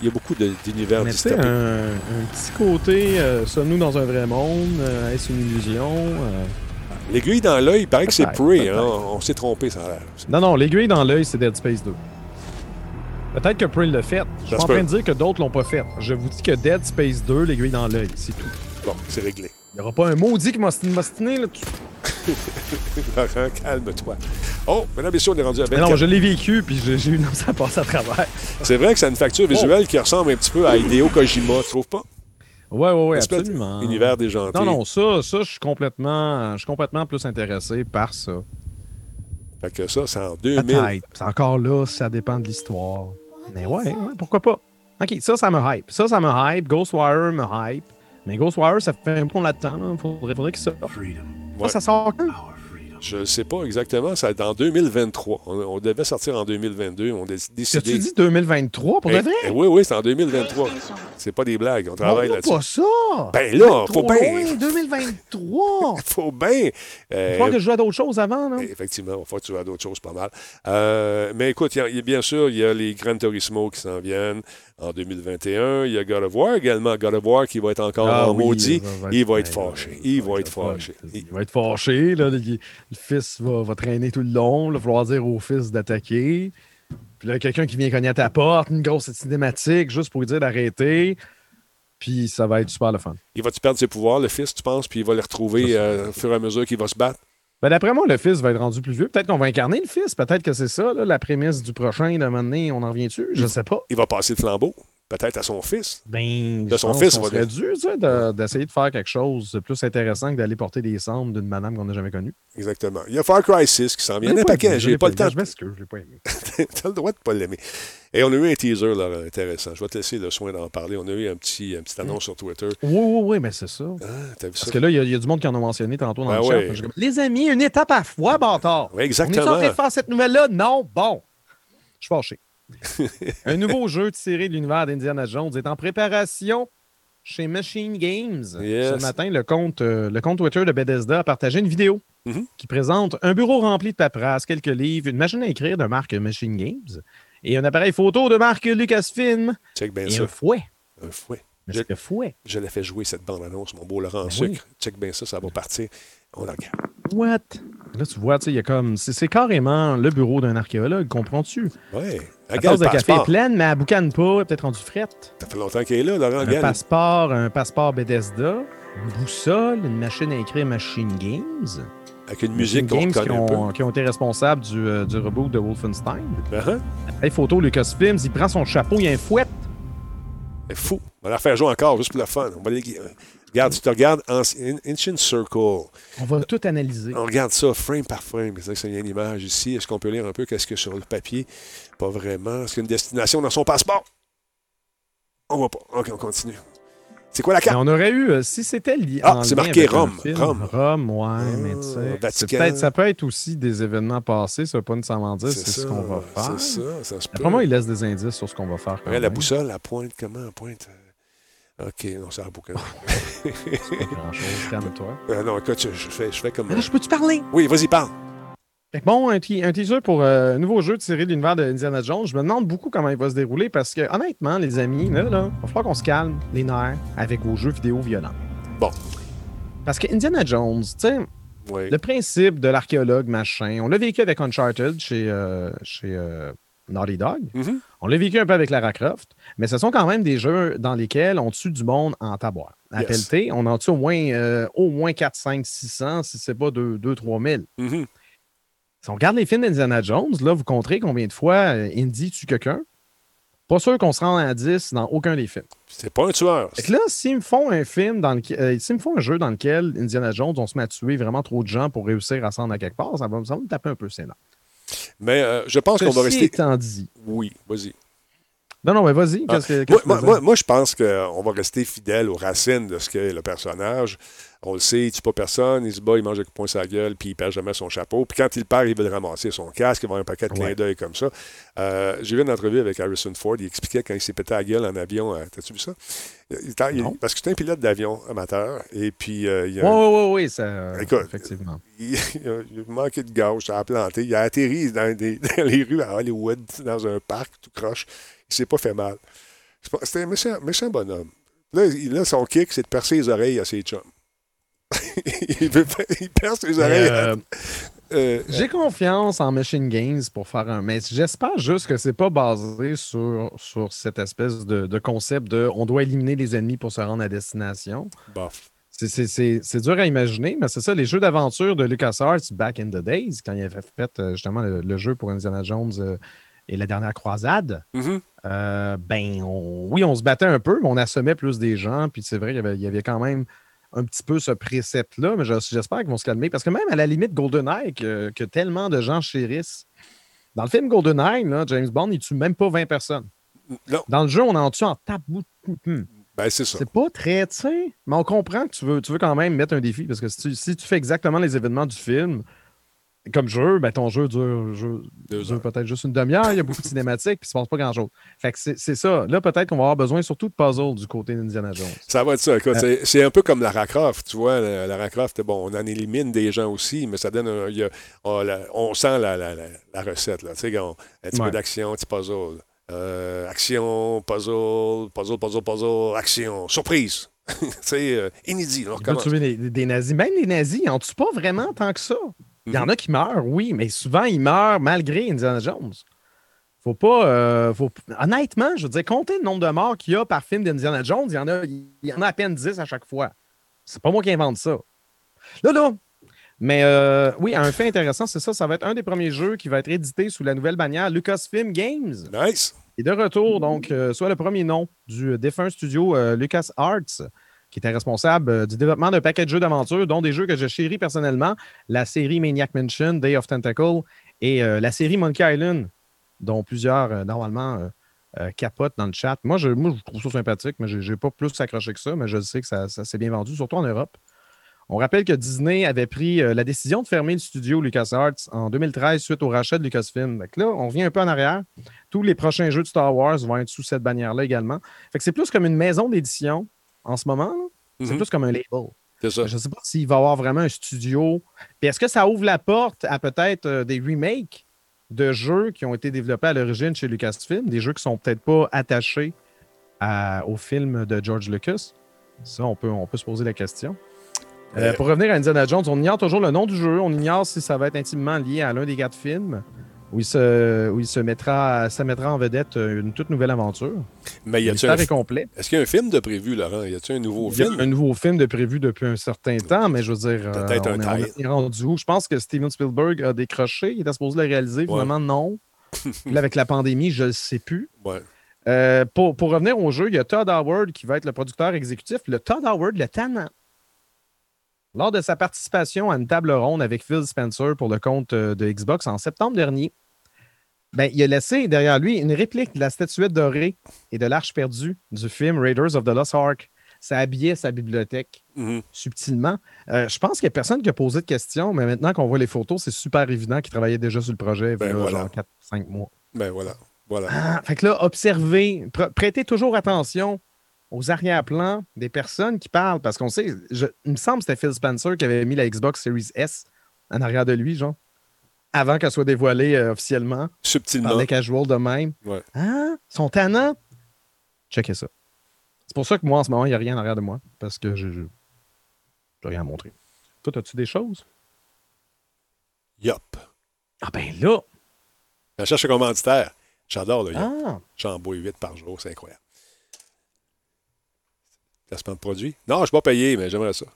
Il y a beaucoup de- d'univers dystopiques. un, un petit côté, euh, sommes-nous dans un vrai monde? Euh, Est-ce une illusion? L'aiguille dans l'œil, il paraît que c'est Prey. Hein? On s'est trompé, ça a l'air. Non, non, l'aiguille dans l'œil, c'est Dead Space 2. Peut-être que Prey l'a fait. Je suis en train de dire que d'autres l'ont pas fait. Je vous dis que Dead Space 2, l'aiguille dans l'œil, c'est tout. Bon, c'est réglé. Il n'y aura pas un maudit qui m'a m'ostiner là. <laughs> Laurent, calme-toi. Oh, mesdames et messieurs, on est rendu à Mais 24. non, je l'ai vécu, puis j'ai eu une ça passe à travers. C'est vrai que c'est une facture visuelle qui ressemble un petit peu à Hideo Kojima, tu trouves pas? Ouais, ouais, ouais, Espèce absolument. Univers déjanté. Non, non, ça, ça, je suis complètement, je suis complètement plus intéressé par ça. Fait que ça, c'est en 2000. Peut-être. C'est encore là, ça dépend de l'histoire. Mais ouais, ouais, pourquoi pas? OK, ça, ça me hype. Ça, ça me hype. Ghostwire me hype. Mais Ghostwire, ça fait un peu là-dedans. là. Faudrait, faudrait sorte. Ouais. Ça, ça sort quand? Je ne sais pas exactement, ça va être en 2023. On, on devait sortir en 2022, on a Tu décidé. dit 2023 pour Eh, de vrai? eh oui, oui, c'est en 2023. C'est pas des blagues, on travaille Non, là-dessus. pas ça! Ben là, faut bien. loin, 2023! <laughs> Faut bien. euh, Il faut que je joue à d'autres choses avant, là. Effectivement, il falloir que tu vas à d'autres choses pas mal. Euh, mais écoute, il y a- il y a- bien sûr, il y a les Gran Turismo qui s'en viennent en 2021. Il y a God of War également. God of War qui va être encore Ah en oui, maudit. il va être fâché. Il va être fâché. Il va être fâché. Là, le, le fils va, va traîner tout le long. Il va falloir dire au fils d'attaquer. Puis là, quelqu'un qui vient cogner à ta porte, une grosse cinématique, juste pour lui dire d'arrêter. Puis ça va être super le fun. Il va-tu perdre ses pouvoirs, le fils, tu penses, puis il va les retrouver euh, au fur et à mesure qu'il va se battre? Ben, D'après moi, le fils va être rendu plus vieux. Peut-être qu'on va incarner le fils. Peut-être que c'est ça, là, la prémisse du prochain. De donné, on en revient dessus. Je sais pas. Il va passer le flambeau, peut-être à son fils. Ben, De je son fils, on va serait dire. dû d'essayer de faire quelque chose de plus intéressant que d'aller porter des cendres d'une madame qu'on n'a jamais connue. Exactement. Il y a Far Cry 6 qui s'en vient. Je Il y en a un pas paquet. je J'ai l'ai pas le temps. Je m'excuse, je l'ai pas aimé. <laughs> T'as le droit de pas l'aimer. Et on a eu un teaser là, intéressant. Je vais te laisser le soin d'en parler. On a eu un petit, une petite annonce sur Twitter. Oui, oui, oui, mais c'est ça. Ah, t'as vu ça? Parce que là, il y, a- il y a du monde qui en a mentionné tantôt dans Ben le ouais. chat. Je suis comme, Les amis, une étape à la fois, bâtard. Oui, On est en exactement. train de faire cette nouvelle-là? Non, bon. Je suis fâché. <laughs> Un nouveau jeu tiré de l'univers d'Indiana Jones est en préparation chez Machine Games. Yes. Ce matin, le compte, euh, le compte Twitter de Bethesda a partagé une vidéo Mhm. qui présente un bureau rempli de paperasse, quelques livres, une machine à écrire de marque Machine Games et un appareil photo de marque Lucasfilm Check bien et ça. un fouet. Un fouet. Je- le fouet. Je l'ai fait jouer cette bande-annonce, mon beau Laurent en sucre. Check bien ça, ça va partir. On la regarde. What? Là, tu vois, tu sais, il y a comme. C'est carrément le bureau d'un archéologue, comprends-tu? Ouais. La Regarde tasse de café est pleine, mais elle boucane pas, elle est peut-être rendue frette. Ça fait longtemps qu'il est là, Laurent. Un Regarde. passeport, un passeport Bethesda, une boussole, une machine à écrire Machine Games. Avec une musique qu'on qui un ont, qui ont été responsables du, euh, du reboot de Wolfenstein. Uh-huh. Hey, photo Lucasfilms, il prend son chapeau, il y a un fouet. C'est fou. On va la faire jouer encore, juste pour le fun. On va les... Regarde, tu te regardes en in- Circle. On va tout analyser. On regarde ça frame par frame. C'est qu'il y a une image ici. Est-ce qu'on peut lire un peu qu'est-ce a sur le papier? Pas vraiment. Est-ce qu'il y a une destination dans son passeport? On voit pas. OK, on continue. C'est quoi la Mais carte? on aurait eu, euh, si c'était lié. Ah, c'est marqué Rome, film, Rome. Rome, ouais, Ah, mais tu sais. c'est Vatican. peut-être- Ça peut être aussi des événements passés, ça veut pas nécessairement dire c'est ce qu'on va faire. C'est ça, ça se peut. Après moi, il laisse des indices sur ce qu'on va faire. quand Ouais, la boussole, la pointe, comment? La pointe? OK, non. C'est pas grand-chose, calme-toi. Euh, non, écoute, je, je fais, je fais comme. Là, je peux-tu parler? Oui, vas-y, parle. Fait que bon, un, te- un teaser pour euh, un nouveau jeu tiré de l'univers de Indiana Jones. Je me demande beaucoup comment il va se dérouler parce que, honnêtement, les amis, là, là, il va falloir qu'on se calme les nerfs avec vos jeux vidéo violents. Bon. Parce que Indiana Jones, tu sais, Oui. le principe de l'archéologue machin, on l'a vécu avec Uncharted chez, euh, chez euh, Naughty Dog. Mhm. On l'a vécu un peu avec Lara Croft, mais ce sont quand même des jeux dans lesquels on tue du monde en taboire. À Yes. pelleter, on en tue au moins, euh, au moins 4, 5, 600, si c'est pas 2, 2 3 000. Mhm. Si on regarde les films d'Indiana Jones, là, vous compterez combien de fois euh, Indy tue quelqu'un? Pas sûr qu'on se rend à 10 dans aucun des films. C'est pas un tueur. Fait que là, s'ils me font un film dans lequel. euh, s'ils me font un jeu dans lequel Indiana Jones, on se met à tuer vraiment trop de gens pour réussir à se rendre à quelque part, ça va, ça va me taper un peu nerfs. Mais euh, je pense qu'on va rester. étant dit. Oui, vas-y. Non, non, mais vas-y. Ah, Moi, moi, moi, je pense qu'on va rester fidèle aux racines de ce qu'est le personnage. On le sait, il tue pas personne, il se bat, il mange avec poing sa gueule, puis il perd jamais son chapeau. Puis quand il perd, il veut le ramasser son casque, il va avoir un paquet de clins Ouais. d'œil comme ça. Euh, J'ai vu une entrevue avec Harrison Ford, il expliquait quand il s'est pété la gueule en avion. euh, T'as-tu vu ça? Il il- parce que c'est un pilote d'avion amateur, et puis euh, il a Oui, un- oui, oui, oui, ça. Écoute, effectivement. <laughs> il, il a manqué de gauche, ça a planté. Il a atterri dans, des- <laughs> dans les rues à Hollywood, dans un parc tout croche. Il s'est pas fait mal. C'était un méchant, méchant bonhomme. Là, il- là, son kick, c'est de percer les oreilles à ses chums. <laughs> il, veut il perce les oreilles. Euh, Euh, J'ai confiance en Machine Games pour faire un. Mais j'espère juste que c'est pas basé sur, sur cette espèce de, de concept de on doit éliminer les ennemis pour se rendre à destination. bof. C'est- C'est dur à imaginer, mais c'est ça, les jeux d'aventure de LucasArts back in the days, quand il avait fait euh, justement le, le jeu pour Indiana Jones euh, et la dernière croisade, Mhm. euh, ben on- oui, on se battait un peu, mais on assommait plus des gens, puis c'est vrai qu'il y avait, il y avait quand même un petit peu ce précepte-là, mais je- j'espère qu'ils vont se calmer, parce que même à la limite GoldenEye, que, que tellement de gens chérissent, dans le film GoldenEye, là, James Bond, il tue même pas 20 personnes. Non, Dans le jeu, on en tue en tabou. Hmm. ben c'est ça. C'est pas très, tu sais, mais on comprend que tu veux, tu veux quand même mettre un défi parce que si tu, si tu fais exactement les événements du film, comme jeu, ben ton jeu dure, jeu- dure peut-être juste une demi-heure, il y a beaucoup de cinématiques, puis il se passe pas grand-chose. Fait que c'est c'est ça. Là, peut-être qu'on va avoir besoin surtout de puzzles du côté d'Indiana Jones. Ça va être ça. Euh. C'est- c'est un peu comme Lara Croft, tu vois. la- Lara Croft, bon, on en élimine des gens aussi, mais ça donne un- y a- on, la- on sent la, la- la- la recette, là. Tu sais, un petit Ouais. peu d'action, un petit puzzle. Euh, action, puzzle, puzzle, puzzle, puzzle, action, surprise. <laughs> euh, inédit. On tuer des, des nazis? Même les nazis, ils en tuent pas vraiment tant que ça. Il y en a qui meurent, oui, mais souvent, ils meurent malgré Indiana Jones. Faut pas. euh, faut... Honnêtement, je veux dire, compter le nombre de morts qu'il y a par film d'Indiana Jones, il y, en a, il y en a à peine 10 à chaque fois. C'est pas moi qui invente ça. Là, là. Mais euh, oui, un fait intéressant, c'est ça. Ça va être un des premiers jeux qui va être édité sous la nouvelle bannière Lucasfilm Games. Nice. Et de retour, donc, euh, soit le premier nom du défunt studio euh, LucasArts, qui était responsable euh, du développement d'un paquet de jeux d'aventure, dont des jeux que je chéris personnellement, la série Maniac Mansion, Day of Tentacle, et euh, la série Monkey Island, dont plusieurs, euh, normalement, capotent dans le chat. Moi je, moi, je trouve ça sympathique, mais je n'ai pas plus accroché que ça, mais je sais que ça, ça s'est bien vendu, surtout en Europe. On rappelle que Disney avait pris la décision de fermer le studio LucasArts en 2013 suite au rachat de Lucasfilm. Que là, on revient un peu en arrière. Tous les prochains jeux de Star Wars vont être sous cette bannière-là également. Fait que c'est plus comme une maison d'édition en ce moment. C'est Mhm. plus comme un label. Ça. Je ne sais pas s'il va y avoir vraiment un studio. Puis est-ce que ça ouvre la porte à peut-être euh, des remakes de jeux qui ont été développés à l'origine chez Lucasfilm, des jeux qui sont peut-être pas attachés à- au film de George Lucas? Ça, on peut, on peut se poser la question. Euh, pour revenir à Indiana Jones, on ignore toujours le nom du jeu. On ignore si ça va être intimement lié à l'un des quatre films où il se, où il se mettra, ça mettra en vedette euh, une toute nouvelle aventure. Mais y Le a-tu un, est complet. est-ce qu'il y a un film de prévu, Laurent? Y a-tu un nouveau Il y a film? un nouveau film de prévu depuis un certain temps, mais je veux dire, euh, Peut-être un est- rendu où? Je pense que Steven Spielberg a décroché. Il était supposé le réaliser. Finalement, non. <laughs> Là, avec la pandémie, je ne sais plus. Ouais. Euh, pour, pour revenir au jeu, il y a Todd Howard qui va être le producteur exécutif. Le Todd Howard, le tannant. Lors de sa participation à une table ronde avec Phil Spencer pour le compte de Xbox en septembre dernier, ben, il a laissé derrière lui une réplique de la statuette dorée et de l'arche perdue du film Raiders of the Lost Ark. Ça habillait sa bibliothèque Mhm. subtilement. Euh, je pense qu'il n'y a personne qui a posé de questions, mais maintenant qu'on voit les photos, c'est super évident qu'il travaillait déjà sur le projet Ben voilà. genre 4-5 mois. Ben voilà. Voilà. Ah, fait que là, observez, pr- prêtez toujours attention aux arrière-plans des personnes qui parlent, parce qu'on sait, je- il me semble que c'était Phil Spencer qui avait mis la Xbox Series S en arrière de lui, genre, avant qu'elle soit dévoilée euh, officiellement par Subtilement. les casuals de même. Ouais. Ah, son tannant? Checkez ça. C'est pour ça que moi, en ce moment, il n'y a rien en arrière de moi, parce que je n'ai rien à montrer. Toi, as-tu des choses? Yup. Ah ben là! Je cherche commanditaire. J'adore le yup. Ah! J'en bois 8 par jour, c'est incroyable. Placement de produit? Non, je ne suis pas payé, mais j'aimerais ça.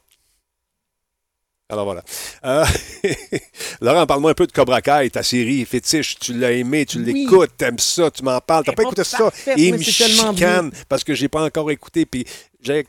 Alors voilà. Euh, <laughs> Laurent, parle-moi un peu de Cobra Kai, ta série fétiche. Tu l'as aimé, tu Oui. l'écoutes, t'aimes ça, tu m'en parles. T'as pas est écouté ça? mais me chicane parce que j'ai pas encore écouté. Puis j'ai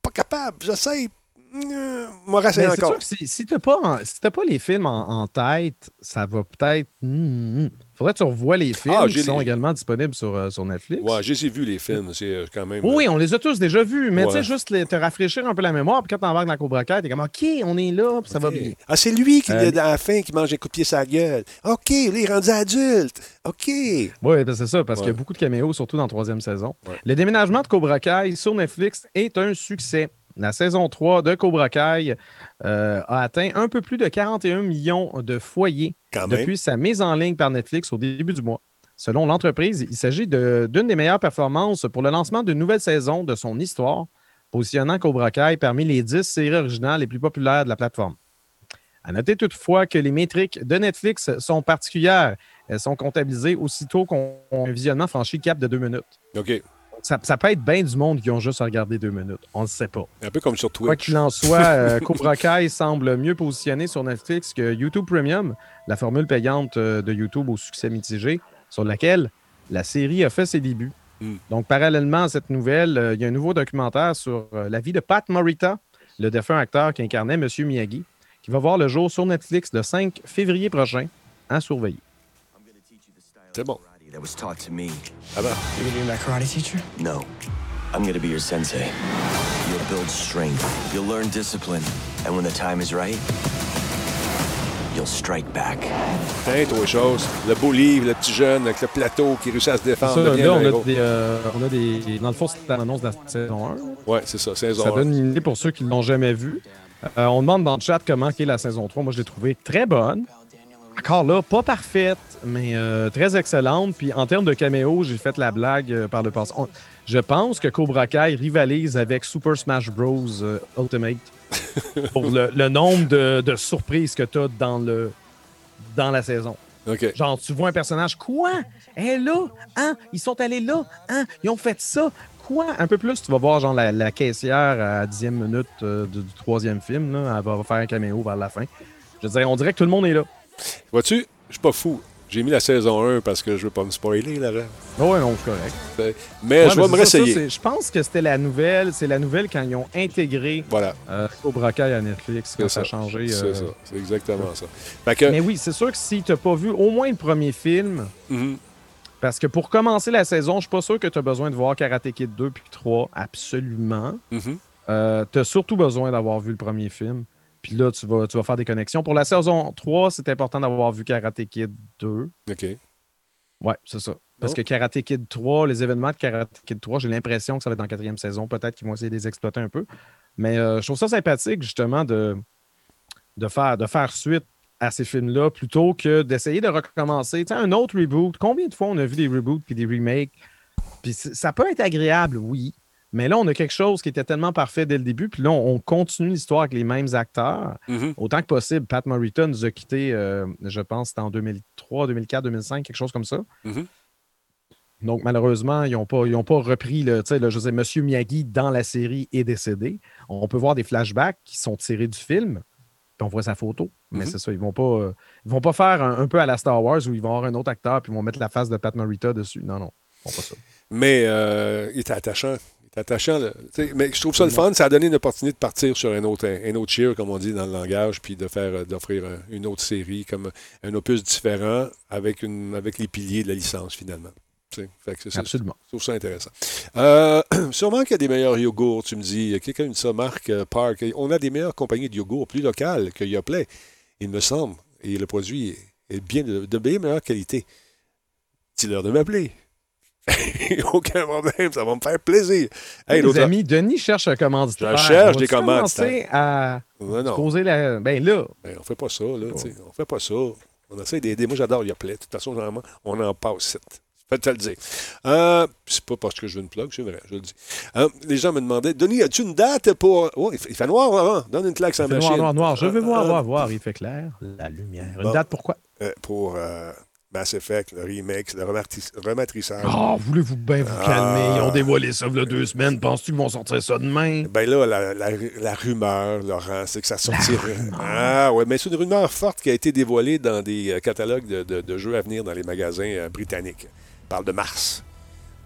pas capable, j'essaie. Euh, Moi, encore. sûr que si, n'as pas, en- si t'as pas les films en, en tête, ça va peut-être. Hmm, hmm. Faudrait que tu revoies les films Ah, qui sont également disponibles sur, euh, sur Netflix. Ouais, j'ai vu les films. C'est euh, quand même. Oui, oui, on les a tous déjà vus, mais Ouais. tu sais, juste les- te rafraîchir un peu la mémoire, puis quand t'embarques dans la Cobra Kai, t'es comme OK, on est là, puis ça va bien. Ah, c'est lui qui, Euh, à la fin, qui mange un coup de pied la gueule. OK, là, il est rendu adulte. OK. Oui, ben c'est ça, parce qu'il y a beaucoup de caméos, surtout dans la troisième saison. Ouais. Le déménagement de Cobra Kai sur Netflix est un succès. La saison 3 de Cobra Kai euh, a atteint un peu plus de 41 millions de foyers Quand même. depuis sa mise en ligne par Netflix au début du mois. Selon l'entreprise, il s'agit de- d'une des meilleures performances pour le lancement d'une nouvelle saison de son histoire positionnant Cobra Kai parmi les 10 séries originales les plus populaires de la plateforme. À noter toutefois que les métriques de Netflix sont particulières. Elles sont comptabilisées aussitôt qu'on un visionnement franchi le cap de deux minutes. OK. Ça, ça peut être bien du monde qui ont juste regardé deux minutes. On ne sait pas. Un peu comme sur Quoi Twitch. qu'il en soit, euh, <laughs> Cobra Kai semble mieux positionné sur Netflix que YouTube Premium, la formule payante euh, de YouTube au succès mitigé, sur laquelle la série a fait ses débuts. Mm. Donc, parallèlement à cette nouvelle, euh, il y a un nouveau documentaire sur euh, la vie de Pat Morita, le défunt acteur qui incarnait M. Miyagi, qui va voir le jour sur Netflix le 5 février prochain, à surveiller. C'est bon. That was taught to me. Ah ben, You're gonna be my karate teacher? No, I'm gonna be your sensei. You'll build strength. You'll learn discipline. And when the time is right, you'll strike back. Trois choses. Le beau livre, le petit jeune avec le plateau qui réussit à se défendre. Ça, là, on a, des, euh, on a des. Dans le fond, c'est l'annonce de la saison 1. Ouais, c'est ça, saison Ça un. donne une idée pour ceux qui ne l'ont jamais vu. Euh, on demande dans le chat comment est la saison 3. Moi, je l'ai trouvée très bonne. Encore là, pas parfaite, mais euh, très excellente. Puis en termes de caméo, j'ai fait la blague euh, par le passé. On- je pense que Cobra Kai rivalise avec Super Smash Bros. euh, Ultimate <laughs> pour le, le nombre de, de surprises que tu as dans, le, dans la saison. OK. Genre, tu vois un personnage, quoi? Elle est là? Hein? Ils sont allés là? Hein? Ils ont fait ça? Quoi? Un peu plus, tu vas voir genre la, la caissière à la dixième minute euh, du, du troisième film. Là. Elle va faire un caméo vers la fin. Je veux dire, on dirait que tout le monde est là. Vois-tu, je suis pas fou. J'ai mis la saison 1 parce que je veux pas me spoiler, là. ouais, non, c'est correct. Mais Ouais, je vais mais me réessayer. Je pense que c'était la nouvelle. C'est la nouvelle quand ils ont intégré Voilà, euh, Cobra Kai à Netflix, c'est ça a changé. C'est euh, ça. C'est exactement ça. Fait que, Mais oui, c'est sûr que si tu n'as pas vu au moins le premier film, mhm, Parce que pour commencer la saison, je suis pas sûr que tu as besoin de voir Karate Kid 2 puis 3, absolument. mhm. tu as surtout besoin d'avoir vu le premier film. Puis là, tu vas, tu vas faire des connexions. Pour la saison 3, c'est important d'avoir vu Karate Kid 2. OK. Ouais, c'est ça. Parce Oh. que Karate Kid 3, les événements de Karate Kid 3, j'ai l'impression que ça va être dans la quatrième saison. Peut-être qu'ils vont essayer de les exploiter un peu. Mais euh, je trouve ça sympathique, justement, de, de, faire, de faire suite à ces films-là plutôt que d'essayer de recommencer. Tu sais, un autre reboot. Combien de fois on a vu des reboots puis des remakes? Puis ça peut être agréable, oui. Mais là, on a quelque chose qui était tellement parfait dès le début. Puis là, on, on continue l'histoire avec les mêmes acteurs. Mhm. Autant que possible, Pat Morita nous a quittés, euh, je pense, c'était en 2003, 2004, 2005, quelque chose comme ça. Mhm. Donc, malheureusement, ils n'ont pas, ils ont pas repris le. Tu sais, le- je sais, Monsieur Miyagi dans la série est décédé. On peut voir des flashbacks qui sont tirés du film, puis on voit sa photo. Mais Mhm. c'est ça, ils vont pas, euh, ils vont pas faire un, un peu à la Star Wars où ils vont avoir un autre acteur puis ils vont mettre la face de Pat Morita dessus. Non, non, ils font pas ça. Mais euh, il était attachant. Attachant. là. Mais je trouve ça le fun. Ça a donné une opportunité de partir sur un autre, un autre cheer, comme on dit dans le langage, puis de faire, euh, d'offrir une autre série comme un opus différent avec, une, avec les piliers de la licence, finalement. Fait que ça. Absolument. Je trouve ça intéressant. Euh, <clears throat> sûrement qu'il y a des meilleurs yogourts, tu me dis. Quelqu'un dit ça, Marc euh, Park. On a des meilleures compagnies de yogourts plus locales que Yoplait, il me semble. Et le produit est est bien de, de bien meilleure qualité. Dis-leur de m'appeler. <laughs> Aucun problème, ça va me faire plaisir. Hey, les l'autre- amis, Denis cherche un commanditaire. Je cherche des commanditaires. à Non, non. poser la. Ben là, Ben, on fait pas ça, là. tu sais. On fait pas ça. On essaie d'aider. Moi, j'adore Yoplait. De toute façon, généralement, on en passe. Faites te le dire. Euh, c'est pas parce que je veux une plug, c'est vrai, je le dis. Euh, les gens me demandaient Denis, as-tu une date pour. Oh, il fait, noir avant. Donne une claque sans machine. noir, noir, noir. Je veux voir, Euh, voir, voir. Il fait clair. La lumière. Une Bon. date pourquoi? euh, pour Mass Effect, le remake, le rematri- rematrissage. Oh, voulez-vous bien vous Ah. calmer? Ils ont dévoilé ça il y a deux semaines. Penses-tu qu'ils vont sortir ça demain? Ben là, la, la- la rumeur, Laurent, c'est que ça sortirait. Ah, ouais, mais c'est une rumeur forte qui a été dévoilée dans des euh, catalogues de, de- de jeux à venir dans les magasins euh, britanniques. On parle de mars.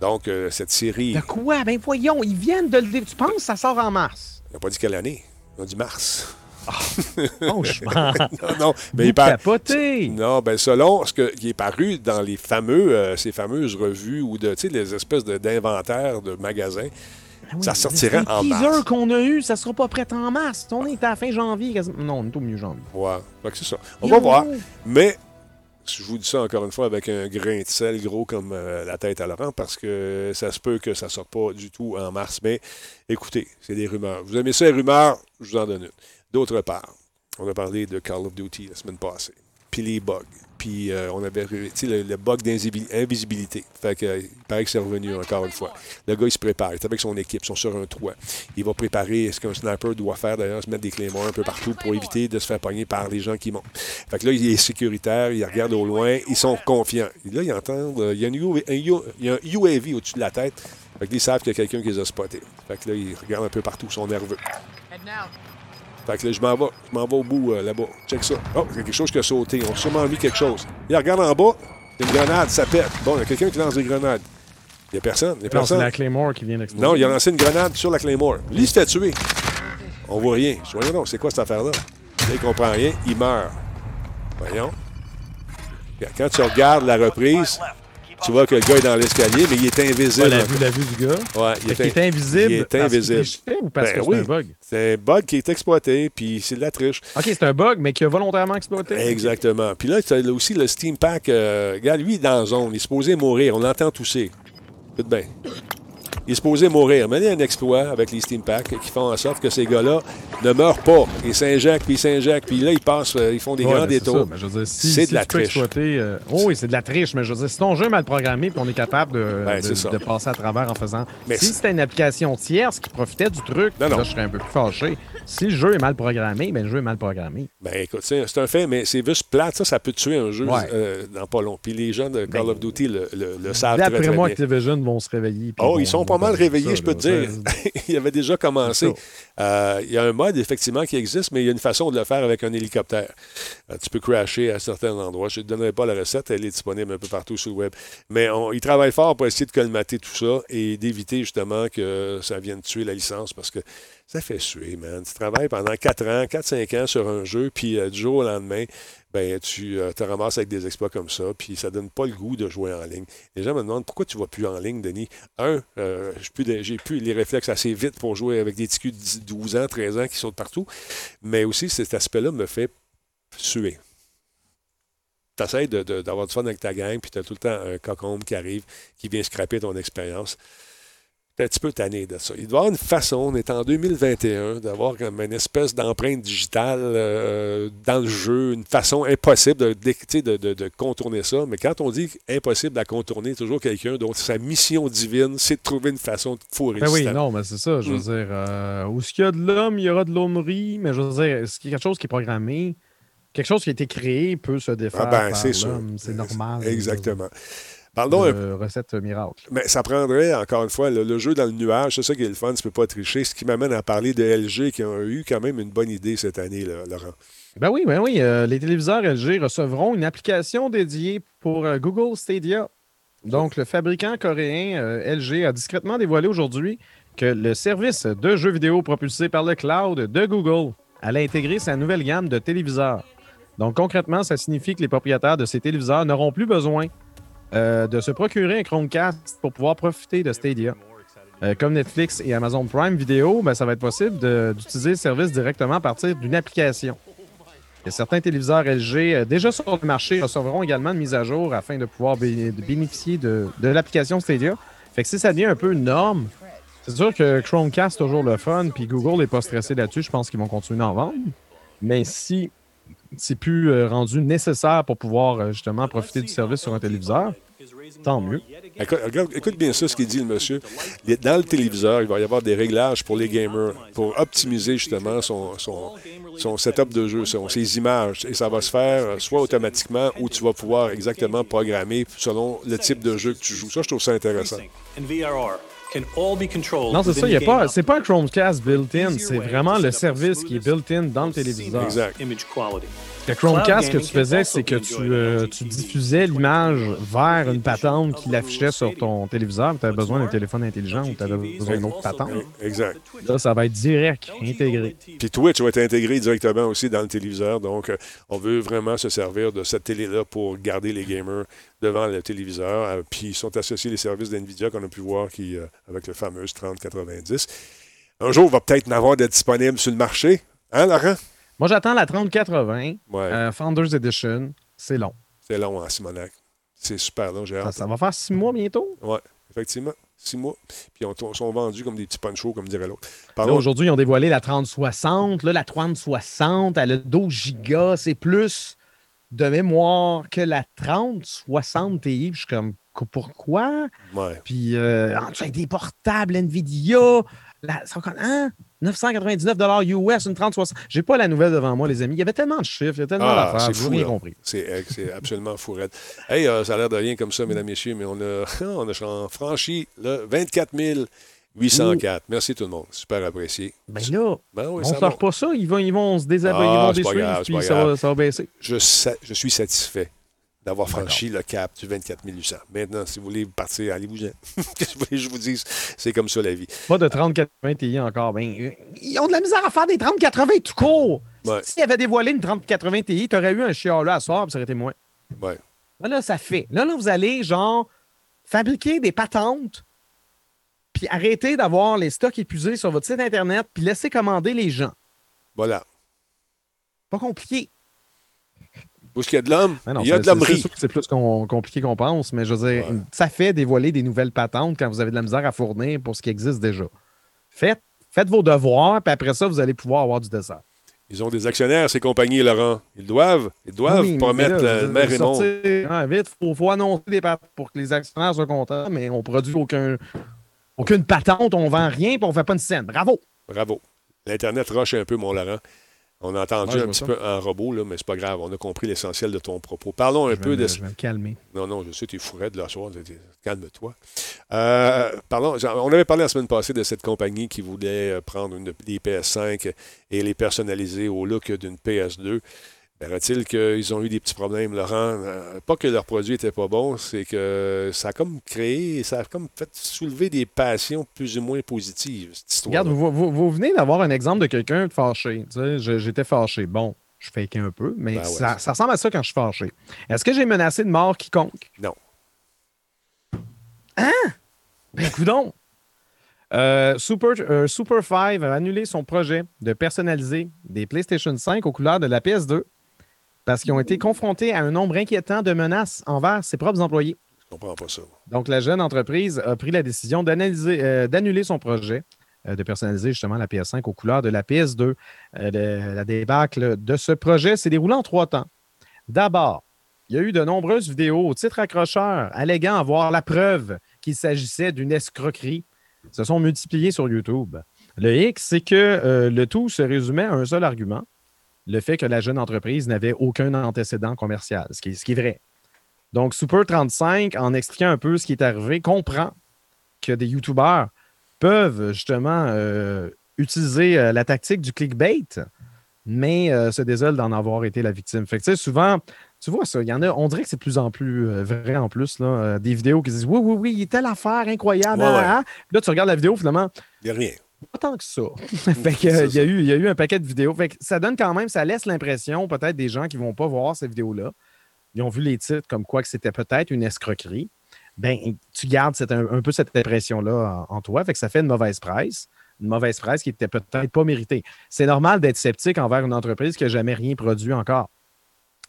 Donc, euh, cette série, De quoi? Ben voyons, ils viennent de le Tu penses que ça sort en mars? on n'a pas dit quelle année. On a dit mars. <laughs> Franchement. Non, non, mais il capotez. Non, ben selon ce que- qui est paru dans les fameux, euh, ces fameuses revues ou de, les espèces d'inventaires de, magasins, Ah oui, ça le en mars. qu'on a eu, ça sera pas prêt en mars. On est à la fin janvier. Non, on est au milieu janvier. Ouais, c'est ça. On Yo! va voir. Mais je vous dis ça encore une fois avec un grain de sel gros comme euh, la tête à Laurent parce que ça se peut que ça ne sorte pas du tout en mars. Mais écoutez, c'est des rumeurs. Vous aimez ça, les rumeurs? Je vous en donne une. D'autre part, on a parlé de Call of Duty la semaine passée. puis les bugs. Puis euh, on avait le, le bug d'invisibilité. Fait que, euh, il paraît que c'est revenu encore une fois. Le gars, il se prépare. Il est avec son équipe. Ils sont sur un toit. Il va préparer ce qu'un sniper doit faire, d'ailleurs, se mettre des clés morts un peu partout pour éviter de se faire pogner par les gens qui montent. Fait que là, il est sécuritaire. Il regarde au loin. Ils sont confiants. Là, ils entendent. euh, il, y a un il y a un UAV au-dessus de la tête. Fait qu'ils savent qu'il y a quelqu'un qui les a spotés. Fait que là, ils regardent un peu partout. Ils sont nerveux. Fait que là, je m'en vais. Je m'en vais au bout euh, là-bas. Check ça. Oh, il y a quelque chose qui a sauté. On a sûrement mis quelque chose. Il regarde en bas. Il y a une grenade, ça pète. Bon, il y a quelqu'un qui lance des grenades. Il n'y a personne. Il y a Non, personne. la Claymore qui vient d'exploser. Non, il a lancé une grenade sur la Claymore. Lui, il se fait tuer. On voit rien. Voyons donc, c'est quoi cette affaire-là? Là, il comprend rien. Il meurt. Voyons. Quand tu regardes la reprise, tu vois que le gars est dans l'escalier, mais il est invisible. Ouais, la, vue, la vue du gars. Ouais, qu'il est invisible. Il est parce invisible. trichait ou parce Ben que c'est oui. un bug? C'est un bug qui est exploité, puis c'est de la triche. OK, c'est un bug, mais qui a volontairement exploité? Exactement. Puis là, tu as aussi le Steam Pack. euh, regarde, lui, il est dans la zone. Il est supposé mourir. On l'entend tousser. Écoute bien. Il est supposé mourir. Mais il y a un exploit avec les Steam Packs qui font en sorte que ces gars-là ne meurent pas. Ils s'injectent, puis s'injectent. Puis là, ils passent, euh, ils font des Ouais, grands détours. si, C'est de si la tu peux triche. exploiter, euh, oh oui, c'est de la triche, mais je veux dire, si ton jeu est mal programmé puis on est capable de, Ben, de- de passer à travers en faisant. Mais si c'était une application tierce qui profitait du truc, Non, non. là, je serais un peu plus fâché. Si le jeu est mal programmé, ben le jeu est mal programmé. Ben écoute, c'est un fait, mais c'est juste plate. Ça, ça peut tuer un jeu Ouais. euh, dans pas long. Puis les gens de Call Ben, of Duty le, le- le savent très, D'après très moi. Activision vont se réveiller. Oh, vont- ils sont pas mal réveillés, ça, je peux te dire. <laughs> il avait déjà commencé. Euh, Il y a un mode, effectivement, qui existe, mais il y a une façon de le faire avec un hélicoptère. Euh, tu peux crasher à certains endroits. Je ne te donnerai pas la recette, elle est disponible un peu partout sur le web. Mais on, ils travaillent fort pour essayer de colmater tout ça et d'éviter justement que ça vienne tuer la licence parce que ça fait suer, man. Tu travailles pendant 4 ans, 4-5 ans sur un jeu, puis euh, du jour au lendemain, ben, tu euh, te ramasses avec des exploits comme ça, puis ça donne pas le goût de jouer en ligne. Les gens me demandent pourquoi tu vas plus en ligne, Denis? Un, euh, j'ai plus, les réflexes assez vite pour jouer avec des culs de 10, 12 ans, 13 ans qui sautent partout. Mais aussi, cet aspect-là me fait suer. Tu essaies d'avoir du fun avec ta gang, puis tu as tout le temps un cocombe qui arrive, qui vient scraper ton expérience. Un petit peu tanné de ça. Il doit y avoir une façon, on est en 2021, d'avoir comme une espèce d'empreinte digitale euh, dans le jeu, une façon impossible de, de, de- de- de contourner ça. Mais quand on dit impossible à contourner, toujours quelqu'un dont sa mission divine, c'est de trouver une façon de fourrer Ben oui, non, mais c'est ça. Je veux Mm. dire, euh, où il y a de l'homme, il y aura de l'hommerie, mais je veux dire, est-ce qu'il y a quelque chose qui est programmé? Quelque chose qui a été créé peut se défaire Ah ben, c'est. C'est normal. Exactement. Parlons un De recette miracle. Mais ça prendrait, encore une fois, le, le jeu dans le nuage, c'est ça qui est le fun, tu peux pas tricher. Ce qui m'amène à parler de LG qui ont eu quand même une bonne idée cette année, là, Laurent. Ben oui, ben oui. euh, les téléviseurs LG recevront une application dédiée pour euh, Google Stadia. Donc, le fabricant coréen euh, LG a discrètement dévoilé aujourd'hui que le service de jeux vidéo propulsé par le cloud de Google allait intégrer sa nouvelle gamme de téléviseurs. Donc, concrètement, ça signifie que les propriétaires de ces téléviseurs n'auront plus besoin euh, de se procurer un Chromecast pour pouvoir profiter de Stadia. Euh, comme Netflix et Amazon Prime Video, ben, ça va être possible d'utiliser le service directement à partir d'une application. Et certains téléviseurs LG euh, déjà sur le marché recevront également une mise à jour afin de pouvoir bénéficier de, de l'application Stadia. Fait que si ça devient un peu une norme, c'est sûr que Chromecast toujours le fun, puis Google n'est pas stressé là-dessus. Je pense qu'ils vont continuer d'en vendre. Mais si c'est plus rendu nécessaire pour pouvoir justement profiter du service sur un téléviseur, tant mieux. Écoute, regarde- écoute bien ça, ce qu'il dit le monsieur. Dans le téléviseur, il va y avoir des réglages pour les gamers, pour optimiser justement son, son, son setup de jeu, son- ses images. Et ça va se faire euh, soit automatiquement ou tu vas pouvoir exactement programmer selon le type de jeu que tu joues. Ça, je trouve ça intéressant. Non, c'est ça, il y a pas, c'est pas un Chromecast built-in, c'est vraiment le service qui est built-in dans le téléviseur. Exact. Le Chromecast, ce que tu faisais, c'est que tu, euh, tu diffusais l'image vers une patente qui l'affichait sur ton téléviseur. Tu avais besoin d'un téléphone intelligent ou tu avais besoin d'une autre patente. Exact. Là, ça va être direct, intégré. Puis Twitch va être intégré directement aussi dans le téléviseur. Donc, euh, on veut vraiment se servir de cette télé-là pour garder les gamers devant le téléviseur. Euh, puis, ils sont associés les services d'NVIDIA qu'on a pu voir qui, euh, avec le fameux 3090. Un jour, il va peut-être en avoir de disponible sur le marché. Hein, Laurent? Moi, j'attends la 3080 Ouais, euh, Founders Edition. C'est long. c'est long en Simonac. C'est super long, j'ai Ça, ça va faire six mois bientôt? Ouais, effectivement. Six mois. Puis, ils sont vendus comme des petits ponchos, comme dirait l'autre. Aujourd'hui, ils ont dévoilé la 3060. Là, la 3060, elle a 12 gigas. C'est plus de mémoire que la 3060 Ti. Je suis comme, pourquoi? Ouais. Puis, euh, en avec des portables NVIDIA, la, ça, hein? 999 US, une 3060. J'ai pas la nouvelle devant moi, les amis. Il y avait tellement de chiffres, il y a tellement Ah, d'affaires. fou, rien compris. C'est absolument fourette. Hey, euh, ça a l'air de rien comme ça, mesdames, messieurs, mais on a, <laughs> on a franchi le 24 804. Merci tout le monde. Super apprécié. Ben là, Ben oui, on ça sort pas ça. Ils vont, ils vont se désabonner, Ah, ils vont grave, c'est puis ça va, ça va baisser. Je suis satisfait d'avoir franchi le cap du 24 800. Maintenant, si vous voulez partir, allez-vous-en. <laughs> Qu'est-ce que je vous dise? C'est comme ça la vie. Pas de 3080 Ti encore. Ben, ils ont de la misère à faire des 3080 tout court. Ouais. S'ils avaient dévoilé une 3080 Ti, t'aurais eu un là à soir, puis ça aurait été moins. Ouais. Là, là, ça fait. Là, là, vous allez, genre, fabriquer des patentes, puis arrêter d'avoir les stocks épuisés sur votre site Internet, puis laisser commander les gens. Voilà. Pas compliqué. Où est-ce qu'il y a de l'homme? Non, Il y a c'est- de l'hommerie. c'est plus qu'on- compliqué qu'on pense, mais je veux dire, Ouais. ça fait dévoiler des nouvelles patentes quand vous avez de la misère à fournir pour ce qui existe déjà. Faites, faites vos devoirs, puis après ça, vous allez pouvoir avoir du dessert. Ils ont des actionnaires, ces compagnies, Laurent. Ils doivent. Ils doivent Oui, promettre là, le maire et monde. Ah, vite, il faut, faut annoncer des patentes pour que les actionnaires soient contents, mais on produit aucun, aucune patente, on vend rien, puis on fait pas une scène. Bravo! Bravo. L'Internet rush un peu, mon Laurent. On a entendu un petit ça. peu en robot, là, mais c'est pas grave. On a compris l'essentiel de ton propos. Parlons un Je peu de. je vais me calmer. Non, non, je sais, tu es fourré de la soirée. Calme-toi. Euh, parlons, on avait parlé la semaine passée de cette compagnie qui voulait euh, prendre une, des PS5 et les personnaliser au look d'une PS2. Paraît-il qu'ils ont eu des petits problèmes, Laurent. Euh, pas que leur produit n'était pas bon, c'est que ça a comme créé, ça a comme fait soulever des passions plus ou moins positives, cette histoire. Regarde, vous, vous- vous venez d'avoir un exemple de quelqu'un de fâché. Tu sais, je- J'étais fâché. Bon, je fake un peu, mais Ben ouais, ça, ressemble à ça quand je suis fâché. Est-ce que j'ai menacé de mort quiconque? Non. Ben, coudon! Euh, Super, euh, Super 5 a annulé son projet de personnaliser des PlayStation 5 aux couleurs de la PS2 parce qu'ils ont été confrontés à un nombre inquiétant de menaces envers ses propres employés. Je comprends pas ça. Donc, la jeune entreprise a pris la décision euh, d'annuler son projet euh, de personnaliser justement la PS5 aux couleurs de la PS2. Euh, le- la débâcle de ce projet s'est déroulée en trois temps. D'abord, il y a eu de nombreuses vidéos au titre accrocheur alléguant avoir la preuve qu'il s'agissait d'une escroquerie se sont multipliées sur YouTube. Le X, c'est que euh, le tout se résumait à un seul argument, le fait que la jeune entreprise n'avait aucun antécédent commercial, ce qui est, ce qui est vrai. Donc, Super35, en expliquant un peu ce qui est arrivé, comprend que des YouTubeurs peuvent justement euh, utiliser euh, la tactique du clickbait, mais euh, se désole d'en avoir été la victime. Fait que, tu sais, souvent, tu vois ça, il y en a, on dirait que c'est de plus en plus vrai en plus, là, des vidéos qui disent Oui, oui, oui, il y a telle affaire incroyable. Ouais, hein, ouais. hein. Là, tu regardes la vidéo, finalement, Il n'y a rien. Pas tant que ça. <laughs> fait que, euh, il, y a eu, il y a eu un paquet de vidéos. Fait que ça donne quand même, ça laisse l'impression, peut-être des gens qui ne vont pas voir ces vidéos-là, ils ont vu les titres comme quoi que c'était peut-être une escroquerie. Ben, tu gardes cette- un, un peu cette impression-là en, en toi. Fait que ça fait une mauvaise presse. Une mauvaise presse qui n'était peut-être pas méritée. C'est normal d'être sceptique envers une entreprise qui n'a jamais rien produit encore.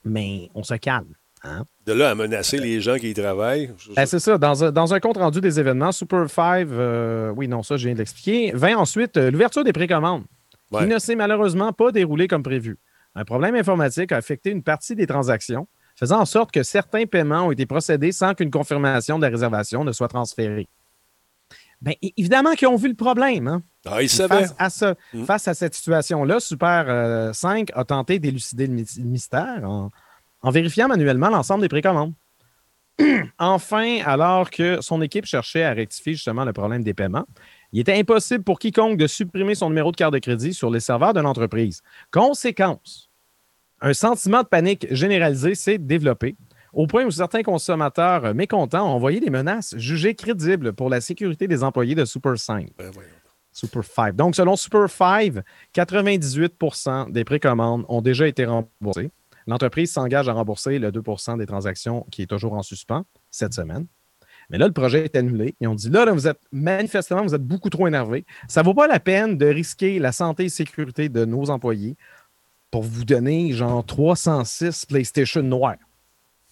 Mais on se calme. Hein? De là à menacer les gens qui y travaillent. je- Ben, c'est ça. Dans un, dans un compte rendu des événements, Super 5, euh, oui, non, ça, je viens de l'expliquer, vint ensuite euh, l'ouverture des précommandes, Ouais. qui ne s'est malheureusement pas déroulée comme prévu. Un problème informatique a affecté une partie des transactions, faisant en sorte que certains paiements ont été procédés sans qu'une confirmation de la réservation ne soit transférée. Bien, évidemment qu'ils ont vu le problème. hein. Ah, ils savaient. Face à, ce- Mm. face à cette situation-là, Super euh, 5 a tenté d'élucider le mystère en, en vérifiant manuellement l'ensemble des précommandes. <clears throat> enfin, alors que son équipe cherchait à rectifier justement le problème des paiements, il était impossible pour quiconque de supprimer son numéro de carte de crédit sur les serveurs de l'entreprise. Conséquence, un sentiment de panique généralisé s'est développé au point où certains consommateurs mécontents ont envoyé des menaces jugées crédibles pour la sécurité des employés de Super 5. Ben. Super 5. Donc, selon Super 5, 98% des précommandes ont déjà été remboursées. L'entreprise s'engage à rembourser le 2% des transactions qui est toujours en suspens cette semaine. Mais là, le projet est annulé. Ils ont dit là, là, vous êtes manifestement, vous êtes beaucoup trop énervé. Ça ne vaut pas la peine de risquer la santé et sécurité de nos employés pour vous donner genre 306 PlayStation noirs.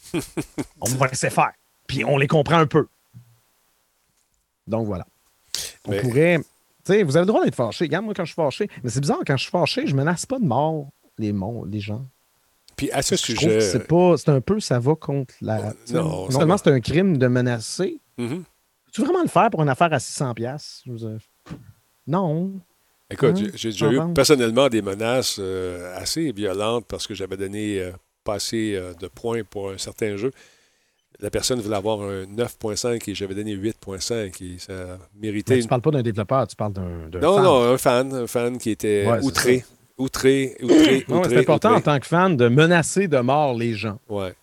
<laughs> on va laisser faire. Puis on les comprend un peu. Donc voilà. On Mais- pourrait. Tu sais, vous avez le droit d'être fâché. Regarde, moi, quand je suis fâché. Mais c'est bizarre, quand je suis fâché, je menace pas de mort les, les gens. Puis à ce Je sujet. c'est pas. C'est un peu, ça va contre la. Non, non seulement c'est un crime de menacer. Mhm. Tu veux vraiment le faire pour une affaire à 600$? piastres? Je veux dire, Non. Écoute, Hein? j'ai- déjà eu vente. personnellement des menaces euh, assez violentes parce que j'avais donné euh, pas assez euh, de points pour un certain jeu. La personne voulait avoir un 9.5 et j'avais donné 8.5 et ça méritait Mais une tu parles pas d'un développeur, tu parles d'un. Non, fan. non, un fan, un fan qui était Ouais, outré, outré, <clears throat> outré, c'est important en tant que fan de menacer de mort les gens. Ouais.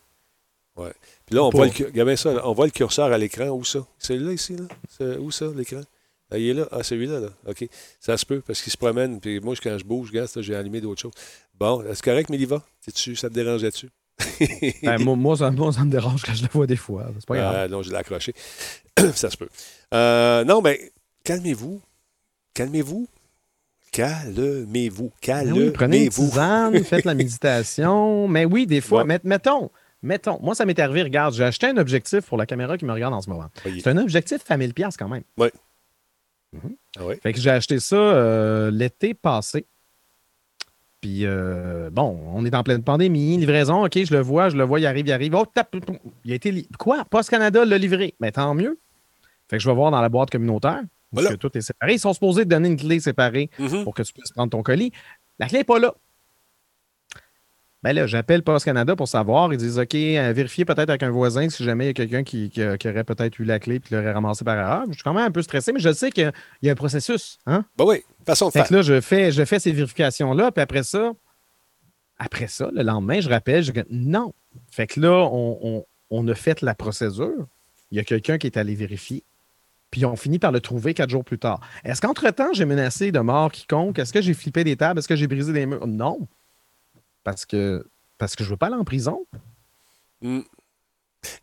Ouais. Puis là, on voit, le, ça, on voit le curseur à l'écran. Où ça? Celui-là, ici, là? C'est- Où ça, l'écran? Ah, il est là. Ah, celui-là, là. OK. Ça se peut, parce qu'il se promène. Puis moi, quand je bouge, regarde, ça, j'ai allumé d'autres choses. Bon, est-ce correct, Méliva? tu ça te dérangeait-tu? <laughs> Ben, moi, moi, ça, moi, ça me dérange quand je le vois des fois. C'est pas grave. Ah, non, je l'ai accroché. <clears throat> ça se peut. Euh, non, mais calmez-vous. Calmez-vous. Calmez-vous. Ben oui, prenez une Calmez-vous. tisane, <laughs> faites la méditation. Mais oui, des fois, Ouais. mettons, mettons, moi, ça m'est arrivé, regarde, j'ai acheté un objectif pour la caméra qui me regarde en ce moment. Oui. C'est un objectif à 1000$ piastres quand même. Ah ouais? Fait que j'ai acheté ça euh, l'été passé. Puis, euh, bon, on est en pleine pandémie, livraison, OK, je le vois, je le vois, il arrive, il arrive. Oh, tape, il a été. Quoi? Post Canada l'a livré. Mais tant mieux. Fait que je vais voir dans la boîte communautaire. Parce que tout est séparé. Ils sont supposés te donner une clé séparée Mhm. pour que tu puisses prendre ton colis. La clé n'est pas là. Ben là, j'appelle Post Canada pour savoir. Ils disent OK, euh, vérifiez peut-être avec un voisin si jamais il y a quelqu'un qui, qui- qui aurait peut-être eu la clé et qui l'aurait ramassé par erreur. Je suis quand même un peu stressé, mais je sais qu'il y a- il y a un processus. Hein? Ben oui, façon de Fait faire. que là, je fais, je fais ces vérifications-là, puis après ça, après ça, le lendemain, je rappelle, je dis non. Fait que là, on, on- on a fait la procédure. Il y a quelqu'un qui est allé vérifier. Puis on finit par le trouver quatre jours plus tard. Est-ce qu'entre-temps, j'ai menacé de mort quiconque? Est-ce que j'ai flippé des tables? Est-ce que j'ai brisé des murs? Non. Parce que, parce que je veux pas aller en prison. Mm.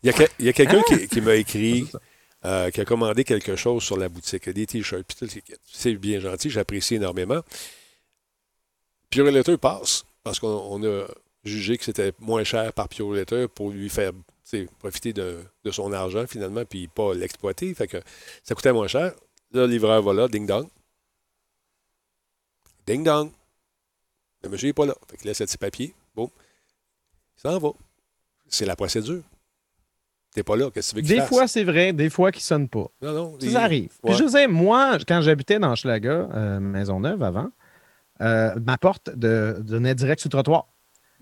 Il y a, que- quelqu'un Ah! qui, qui m'a écrit, <laughs> euh, qui a commandé quelque chose sur la boutique, des t-shirts, c'est bien gentil, j'apprécie énormément. Pure Letter passe, parce qu'on on a jugé que c'était moins cher par Pure Letter pour lui faire profiter de, de son argent finalement, puis pas l'exploiter. Fait que ça coûtait moins cher. Là, le livreur va là, ding dong. Ding dong. Le monsieur n'est pas là. Fait qu'il laisse le petit papier. Boum. Il s'en va. C'est la procédure. T'es pas là, qu'est-ce que tu veux qu'il Des fasse? fois, c'est vrai, des fois, qui ne sonnent pas. Non, non. Ça il- arrive. Puis Ouais. je sais, moi, quand j'habitais dans Schlaga, euh, Maisonneuve avant, euh, ma porte de- donnait direct sur le trottoir.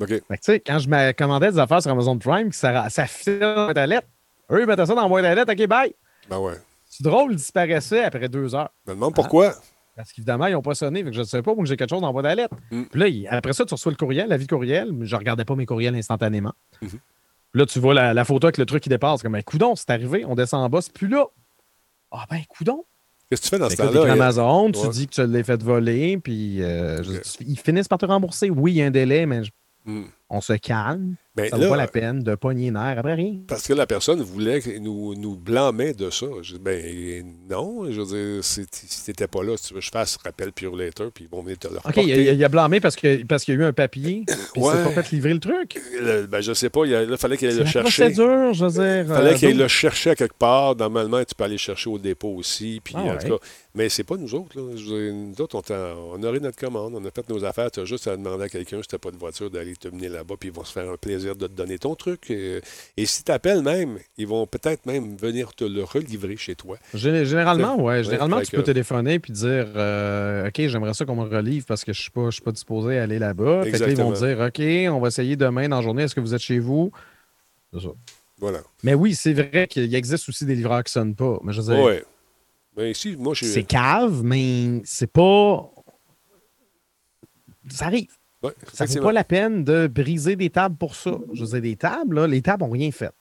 OK. Que, tu sais, quand je me commandais des affaires sur Amazon Prime, ça, ça fitait dans la boîte à lettres. Eux, ils mettaient ça dans la boîte à lettres. OK, bye. Ben ouais. C'est drôle, ils disparaissaient après deux heures. Je me demande pourquoi. Parce qu'évidemment, ils n'ont pas sonné. Fait que je ne sais pas, que j'ai quelque chose dans la boîte à lettres. Mm. Puis là, il- après ça, tu reçois le courriel, la vie courriel. mais Je ne regardais pas mes courriels instantanément. Mhm. Là, tu vois la, la photo avec le truc qui dépasse. Comme, ben, coudon, c'est arrivé. On descend en bas, c'est plus là. Ah, ben, coudon. Qu'est-ce que tu fais dans ce que temps-là? a- Amazon, tu dis que tu l'as fait voler, puis euh, je- tu- ils finissent par te rembourser. Oui, il y a un délai, mais je- On se calme. Ben Ça là, vaut pas la peine de pogner les nerfs après rien. Parce que la personne voulait nous, nous blâmer de ça. Je dis, ben non, je veux dire, si t'étais pas là, si tu veux que je fasse rappel Pure Later, puis ils vont venir te le OK, reporter. il a, il a blâmé parce qu'il parce qu'il y a eu un papier, <coughs> puis il Ouais. s'est pas fait livrer le truc. Le- Ben, je sais pas, il, a- là, fallait qu'il aille le chercher. procédure, je veux dire. Il fallait euh, qu'il donc- le chercher à quelque part. Normalement, tu peux aller chercher au dépôt aussi. Puis, Ah en ouais. tout cas, mais c'est pas nous autres. Là. Dire, nous autres, on, on aurait notre commande, on a fait nos affaires. Tu as juste à demander à quelqu'un si tu pas de voiture d'aller te mener là-bas, puis ils vont se faire un plaisir de te donner ton truc. Euh, Et si tu appelles même, ils vont peut-être même venir te le relivrer chez toi. Gé- Généralement, ouais. Généralement, tu que- peux téléphoner puis dire euh, OK, j'aimerais ça qu'on me relive parce que je ne suis, pas- je suis pas disposé à aller là-bas. Fait que là, ils vont dire OK, on va essayer demain dans la journée. Est-ce que vous êtes chez vous? C'est ça. Voilà. Mais oui, c'est vrai qu'il existe aussi des livreurs qui ne sonnent pas. Mais je veux dire, Ouais. Mais ici, moi, je c'est cave, mais c'est pas. Ça arrive. Ouais, Ça vaut effectivement. pas la peine de briser des tables pour ça. Je veux dire, des tables, là, les tables n'ont rien fait.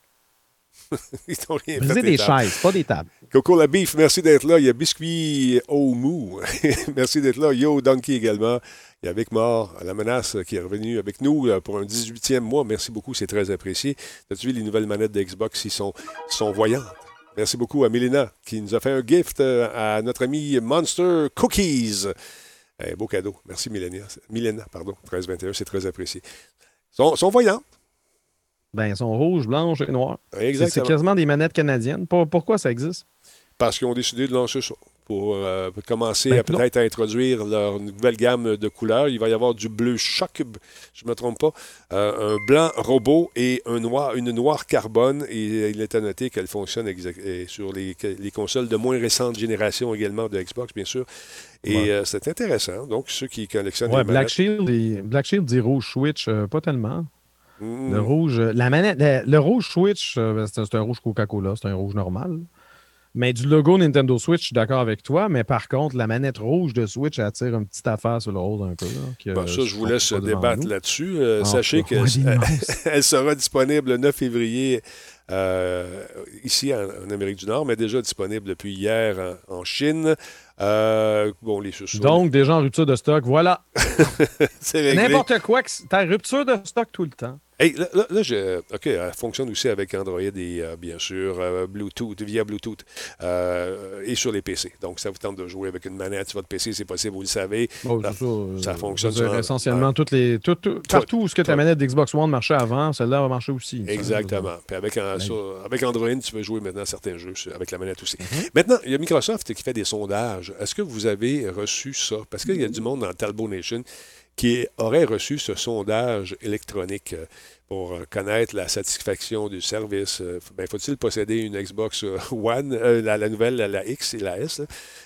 <laughs> Ils t'ont rien Briser fait, des tables. chaises, pas des tables. Coco la Beef, merci d'être là. Il y a Biscuit au mou. <laughs> merci d'être là. Yo Donkey également. Il y a Vic Mort, la menace qui est revenu avec nous euh, pour un 18e mois. Merci beaucoup, c'est très apprécié. As-tu vu les nouvelles manettes de Xbox? Ils sont, sont voyantes. Merci beaucoup à Mélina qui nous a fait un gift euh, à notre ami Monster Cookies. Eh, beau cadeau. Merci Milena. Milena, pardon. 1321, c'est très apprécié. Sont, sont voyantes. Ben, elles sont rouges, blanches et noires. C'est- C'est Exactement. quasiment des manettes canadiennes. Pour- pourquoi ça existe? Parce qu'ils ont décidé de lancer ça. pour, euh, pour commencer Ben, à peut-être à introduire leur nouvelle gamme de couleurs. Il va y avoir du bleu choc, je ne me trompe pas, euh, un blanc robot et un noir, une noire carbone. Et il est à noter qu'elle fonctionne sur les, les consoles de moins récente génération également de Xbox, bien sûr. Et Ouais. euh, c'est intéressant. Donc, ceux qui collectionnent Ouais, les Black manettes, Shield, et- Black Shield dit rouge Switch, euh, pas tellement. mm, Le rouge, euh, la manette, le, le rouge Switch, ben, c'est un rouge Coca-Cola, c'est un rouge normal. Mais du logo Nintendo Switch, je suis d'accord avec toi. Mais par contre, la manette rouge de Switch attire une petite affaire sur le rose un peu. là, que, Bon, ça, je vous laisse débattre là-dessus. Euh, Ah, sachez qu'elle <laughs> sera disponible le 9 février euh, ici en, en Amérique du Nord, mais déjà disponible depuis hier en, en Chine. Euh, bon, les. Donc, déjà en rupture de stock, voilà. <laughs> N'importe quoi, que t'as rupture de stock tout le temps. Hey, là, là, là, je- OK, elle fonctionne aussi avec Android et euh, bien sûr euh, Bluetooth, via Bluetooth euh, et sur les PC. Donc, ça vous tente de jouer avec une manette sur votre PC, c'est possible, vous le savez. Bon, Ça- ça fonctionne sur un- essentiellement toutes les, tout- tout- partout où ce que ta manette d'Xbox One marchait avant, celle-là va marcher aussi. Exactement. Puis avec, un- sur- avec Android, tu peux jouer maintenant certains jeux avec la manette aussi. Mhm. Maintenant, il y a Microsoft qui fait des sondages. Est-ce que vous avez reçu ça? Parce qu'il y a du monde dans Talbot Nation qui aurait reçu ce sondage électronique euh, pour euh, connaître la satisfaction du service. Euh, ben, faut-il posséder une Xbox One, la, nouvelle, la, X et la S?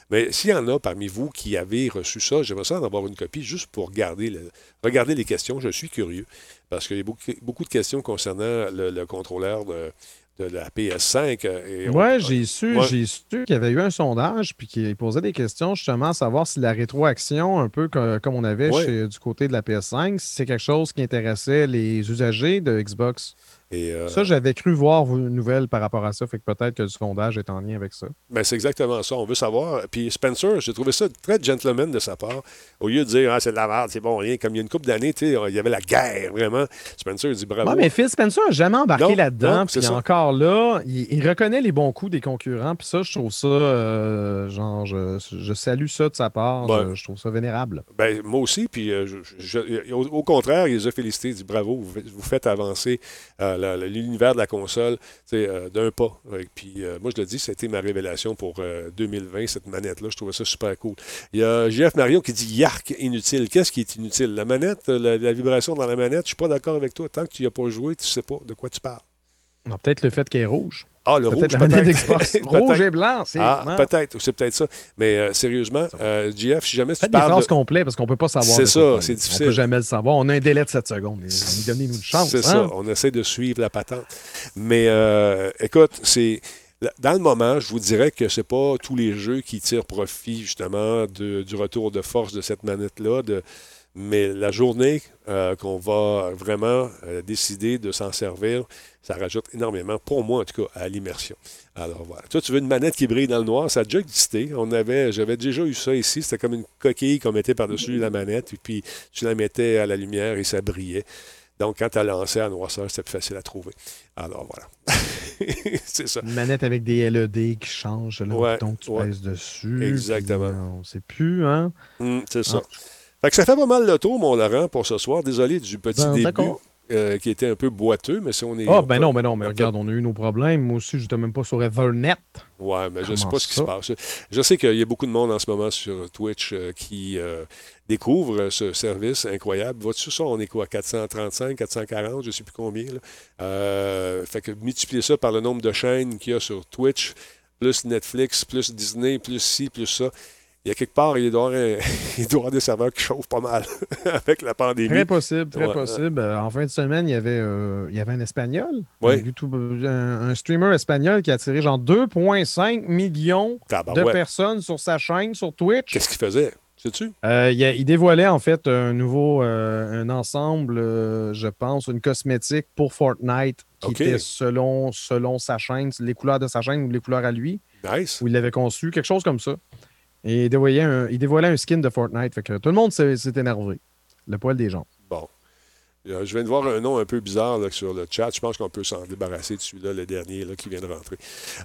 Mais s'il y en a parmi vous qui avez reçu ça, j'aimerais en avoir une copie juste pour regarder, le- regarder les questions. Je suis curieux parce qu'il y a beaucoup, beaucoup de questions concernant le, le contrôleur de, de la PS5. euh, on- Ouais, j'ai su, Ouais. j'ai su qu'il y avait eu un sondage puis qu'il posait des questions justement à savoir si la rétroaction, un peu co- comme on avait Ouais. chez- du côté de la PS5, si c'est quelque chose qui intéressait les usagers de Xbox. Et, euh, Ça, j'avais cru voir une nouvelle par rapport à ça, fait que peut-être que le sondage est en lien avec ça. Ben, c'est exactement ça. On veut savoir. Puis Spencer, j'ai trouvé ça très gentleman de sa part. Au lieu de dire, ah, c'est de la merde, c'est bon, rien. Comme il y a une couple d'années, il y avait la guerre, vraiment. Spencer dit bravo. Ouais, mais Phil Spencer n'a jamais embarqué là-dedans. Puis encore là, il, il reconnaît les bons coups des concurrents. Puis ça, je trouve ça, euh, genre, je, je salue ça de sa part. Ouais. Je, je trouve ça vénérable. Ben, moi aussi, puis euh, au, au contraire, il les a félicités, il dit bravo, vous, faites- vous faites avancer euh, l'univers de la console euh, d'un pas. Ouais, Puis euh, moi, je le dis, c'était ma révélation pour euh, 2020, cette manette-là. Je trouvais ça super cool. Il y a JF Mario qui dit Yark, inutile. Qu'est-ce qui est inutile? La manette, la, vibration dans la manette, je suis pas d'accord avec toi. Tant que tu n'y as pas joué, tu sais pas de quoi tu parles. Peut-être le fait qu'elle est rouge. Ah, le rouge, Peut-être <laughs> rouge et blanc, c'est. Ah, peut-être, c'est peut-être ça. Mais euh, sérieusement, euh, JF, si jamais tu Faites des parles. phrases de- complètes parce qu'on ne peut pas savoir. C'est ça, c'est On difficile. ne peut jamais le savoir. On a un délai de 7 secondes. Donnez-nous une chance. C'est hein? ça, on essaie de suivre la patente. Mais euh, écoute, c'est. Dans le moment, je vous dirais que c'est pas tous les jeux qui tirent profit justement de- du retour de force de cette manette-là. de- mais la journée euh, qu'on va vraiment euh, décider de s'en servir, ça rajoute énormément, pour moi en tout cas, à l'immersion. Alors voilà. Toi, tu veux une manette qui brille dans le noir, ça a déjà existé. On avait, j'avais déjà eu ça ici. C'était comme une coquille qu'on mettait par-dessus la manette, et puis tu la mettais à la lumière et ça brillait. Donc, quand tu as lancé à noirceur, c'était plus facile à trouver. Alors, voilà. <laughs> c'est ça. Une manette avec des LED qui changent le Ouais, bouton que tu ouais. pèses dessus. Exactement. puis, on ne sait plus, hein? Hum, c'est ça. Fait que ça fait pas mal le tour, mon Laurent, pour ce soir. Désolé du petit Ben, début euh, qui était un peu boiteux, mais si on est. Ah, on ben non, mais non, mais regarde, on a eu nos problèmes. Moi aussi, je n'étais même pas sur Ethernet. Ouais, mais je ne sais pas ce qui se passe. Je sais qu'il y a beaucoup de monde en ce moment sur Twitch euh, qui euh, découvre ce service incroyable. Vois-tu ça? On est quoi? 435, 440, je ne sais plus combien. Là. Fait que multiplier ça par le nombre de chaînes qu'il y a sur Twitch, plus Netflix, plus Disney, plus ci, plus ça. Il y a quelque part, il doit avoir, un- <laughs> il doit y avoir des serveurs qui chauffent pas mal <laughs> avec la pandémie. Très possible, très Ouais. possible. Euh, En fin de semaine, il y avait, euh, il y avait un Espagnol. Un, YouTube- un, un streamer espagnol qui a attiré genre 2,5 millions de personnes sur sa chaîne sur Twitch. Qu'est-ce qu'il faisait? Sais-tu? Euh, il, dévoilait en fait un nouveau euh, un ensemble, je pense, une cosmétique pour Fortnite qui était selon, selon sa chaîne, les couleurs de sa chaîne ou les couleurs à lui, Nice. où il l'avait conçu, quelque chose comme ça. Et il dévoilait un, skin de Fortnite. Fait que tout le monde s'est énervé. Le poil des gens. Euh, Je viens de voir un nom un peu bizarre là, sur le chat. Je pense qu'on peut s'en débarrasser de celui-là, le dernier là, qui vient de rentrer.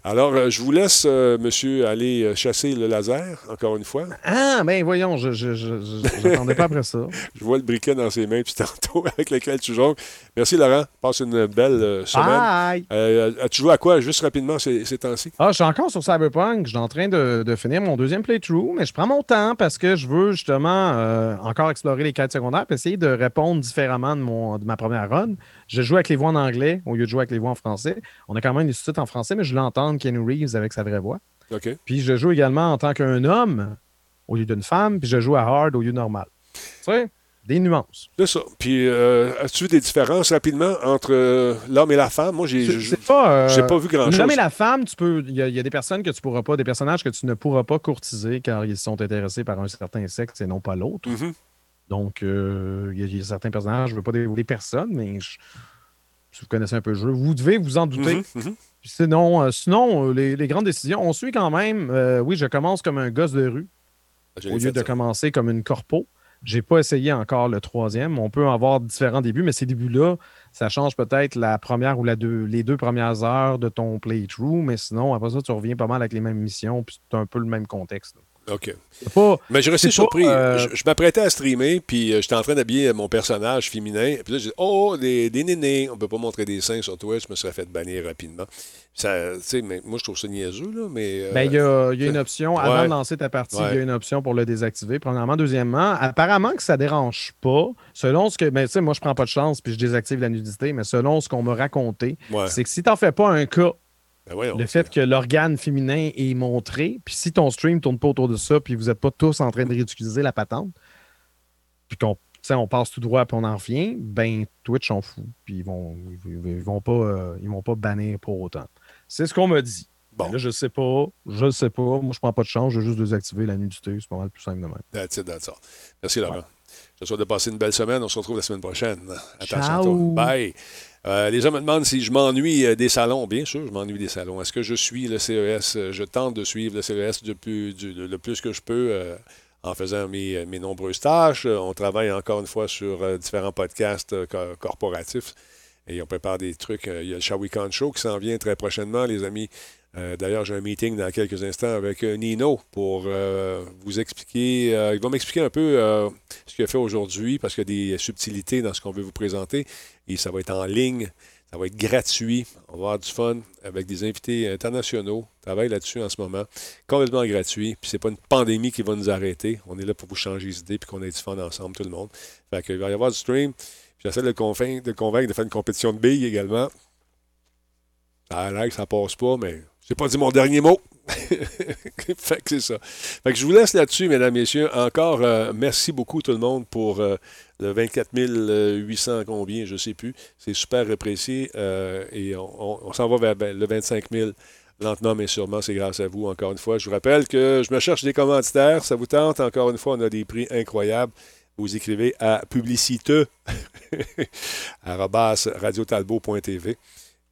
Alors, euh, je vous laisse, euh, monsieur, aller chasser le laser, encore une fois. Ah, ben voyons, je j'attendais pas après ça. <laughs> Je vois le briquet dans ses mains depuis tantôt <laughs> avec lequel tu joues. Merci, Laurent. Passe une belle euh, semaine. Bye! Euh, As-tu joué à quoi, juste rapidement, ces, ces temps-ci? Ah, je suis encore sur Cyberpunk. Je suis en train de, de finir mon deuxième playthrough, mais je prends mon temps parce que je veux justement encore explorer les quêtes secondaires et essayer de répondre différemment de, mon, de ma première run. Je joue avec les voix en anglais au lieu de jouer avec les voix en français. On a quand même des sous-titres en français, mais je voulais entendre Keanu Reeves avec sa vraie voix. OK. Puis je joue également en tant qu'un homme au lieu d'une femme, puis je joue à hard au lieu normal. Tu sais, des nuances. C'est ça. Puis, euh, as-tu vu des différences rapidement entre euh, l'homme et la femme? Moi, j'ai pas. euh, j'ai pas vu grand-chose. L'homme et la femme, tu peux. Il y, a- il y a des personnes que tu pourras pas, des personnages que tu ne pourras pas courtiser car ils sont intéressés par un certain sexe et non pas l'autre. Mhm. Donc, euh, il y, a- il y a certains personnages, je ne veux pas dévoiler personne, mais je- si vous connaissez un peu le jeu, vous devez vous en douter. Mhm, mhm. Sinon, euh, sinon euh, les, les grandes décisions, on suit quand même. euh, oui, je commence comme un gosse de rue J'ai au lieu de ça. commencer comme une corpo. J'ai pas essayé encore le troisième. On peut avoir différents débuts, mais ces débuts-là, ça change peut-être la première ou la deux, les deux premières heures de ton playthrough, mais sinon, après ça, tu reviens pas mal avec les mêmes missions, puis c'est un peu le même contexte. OK. Pas. Mais je restais surpris. euh, Je, je m'apprêtais à streamer, puis euh, j'étais en train d'habiller mon personnage féminin. Puis là, j'ai dit Oh, des, des nénés, on peut pas montrer des seins sur Twitch. Je me serais fait bannir rapidement. Ça, mais moi, je trouve ça niaiseux, là, mais. euh, Ben, il y a, il y a une option, avant Ouais. de lancer ta partie, il Ouais. y a une option pour le désactiver. Premièrement. Deuxièmement, apparemment que ça dérange pas. Selon ce que. Ben, tu sais, moi, je prends pas de chance puis je désactive la nudité, mais selon ce qu'on m'a raconté, ouais. c'est que si t'en fais pas un cas, Ben le fait que l'organe féminin est montré, puis si ton stream tourne pas autour de ça, puis vous êtes pas tous en train de réutiliser la patente, puis qu'on on passe tout droit puis on en revient, ben Twitch s'en fout. Puis ils vont, ils, ils vont pas, euh, ils vont pas bannir pour autant. C'est ce qu'on m'a dit. Bon. Ben Là, je sais pas. Je sais pas. Moi, je prends pas de chance. Je vais juste désactiver la nudité. C'est pas mal plus simple de même. That's it, that's all. Merci, Laurent. Je te souhaite de passer une belle semaine. On se retrouve la semaine prochaine. Attention à Ciao. toi. Bye. Euh, les gens me demandent si je m'ennuie euh, des salons. Bien sûr, je m'ennuie des salons. Est-ce que je suis le CES? Euh, Je tente de suivre le CES le plus que je peux en faisant mes, nombreuses tâches. On travaille encore une fois sur différents podcasts co- corporatifs et on prépare des trucs. Il y a le Shawicon Show qui s'en vient très prochainement, les amis. Euh, D'ailleurs, j'ai un meeting dans quelques instants avec euh, Nino pour euh, vous expliquer. il va m'expliquer un peu ce qu'il a fait aujourd'hui parce qu'il y a des subtilités dans ce qu'on veut vous présenter. Et ça va être en ligne, ça va être gratuit. On va avoir du fun avec des invités internationaux. On travaille là-dessus en ce moment. Complètement gratuit. Puis c'est pas une pandémie qui va nous arrêter. On est là pour vous changer les idées puis qu'on ait du fun ensemble, tout le monde. Fait qu'il va y avoir du stream. J'essaie de le convaincre, de le convaincre de faire une compétition de billes également. Ça a l'air que ça passe pas, mais j'ai pas dit mon dernier mot. <laughs> c'est ça. Fait que je vous laisse là-dessus, mesdames, messieurs. Encore, euh, merci beaucoup tout le monde pour euh, le 24 800 combien, je sais plus. C'est super apprécié euh, et on, s'en va vers ben, le 25 000 lentement mais sûrement. C'est grâce à vous, encore une fois. Je vous rappelle que je me cherche des commanditaires. Ça vous tente? Encore une fois, on a des prix incroyables. Vous écrivez à publicité <laughs> arobase radiotalbot.tv.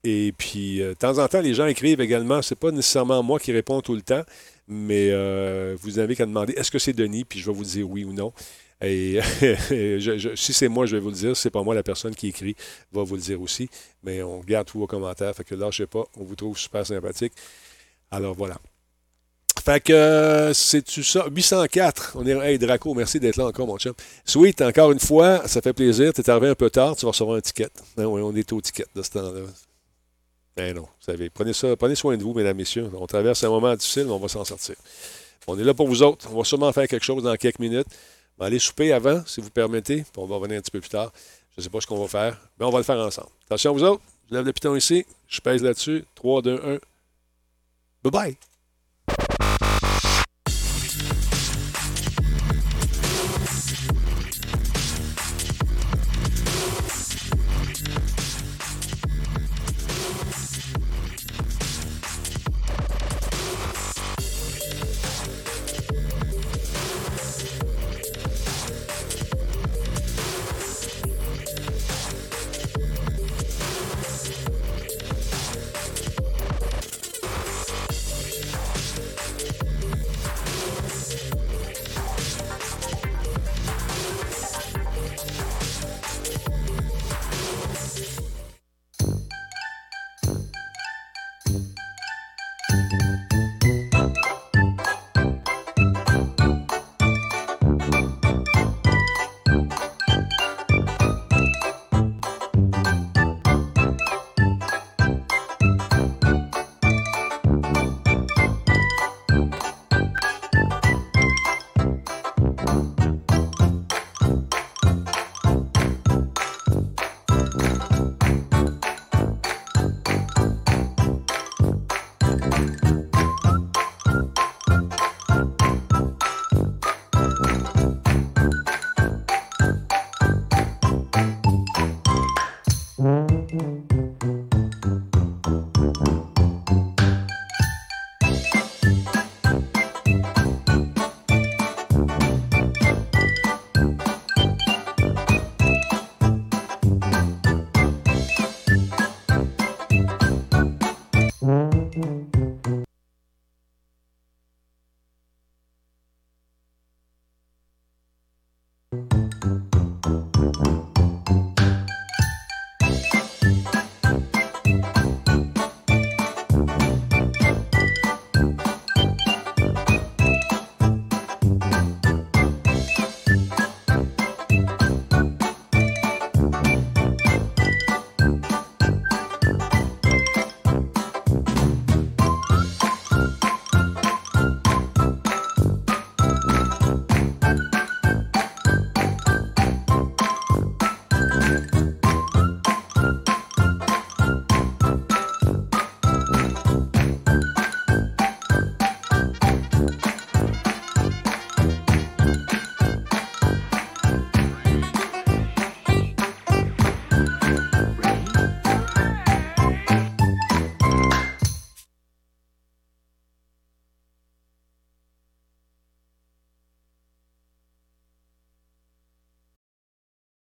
Et puis, euh, de temps en temps, les gens écrivent également. C'est pas nécessairement moi qui réponds tout le temps, mais euh, vous n'avez qu'à demander est-ce que c'est Denis, puis je vais vous dire oui ou non. Et <laughs> si c'est moi, je vais vous le dire. Si c'est pas moi, la personne qui écrit va vous le dire aussi. Mais on garde tous vos commentaires. Fait que là, je sais pas, on vous trouve super sympathique. Alors voilà. Fait que euh, c'est-tu ça? 804. On est. Hey Draco, merci d'être là encore, mon chum. Sweet, encore une fois, ça fait plaisir. Tu es arrivé un peu tard, tu vas recevoir un ticket. Oui, on est au ticket de ce temps-là. Ben non, vous savez, prenez, ça, prenez soin de vous, mesdames, messieurs. On traverse un moment difficile, mais on va s'en sortir. On est là pour vous autres. On va sûrement faire quelque chose dans quelques minutes. Va aller souper avant, si vous permettez, puis on va revenir un petit peu plus tard. Je ne sais pas ce qu'on va faire, mais on va le faire ensemble. Attention, vous autres. Je lève le piton ici. Je pèse là-dessus. 3, 2, 1. Bye bye.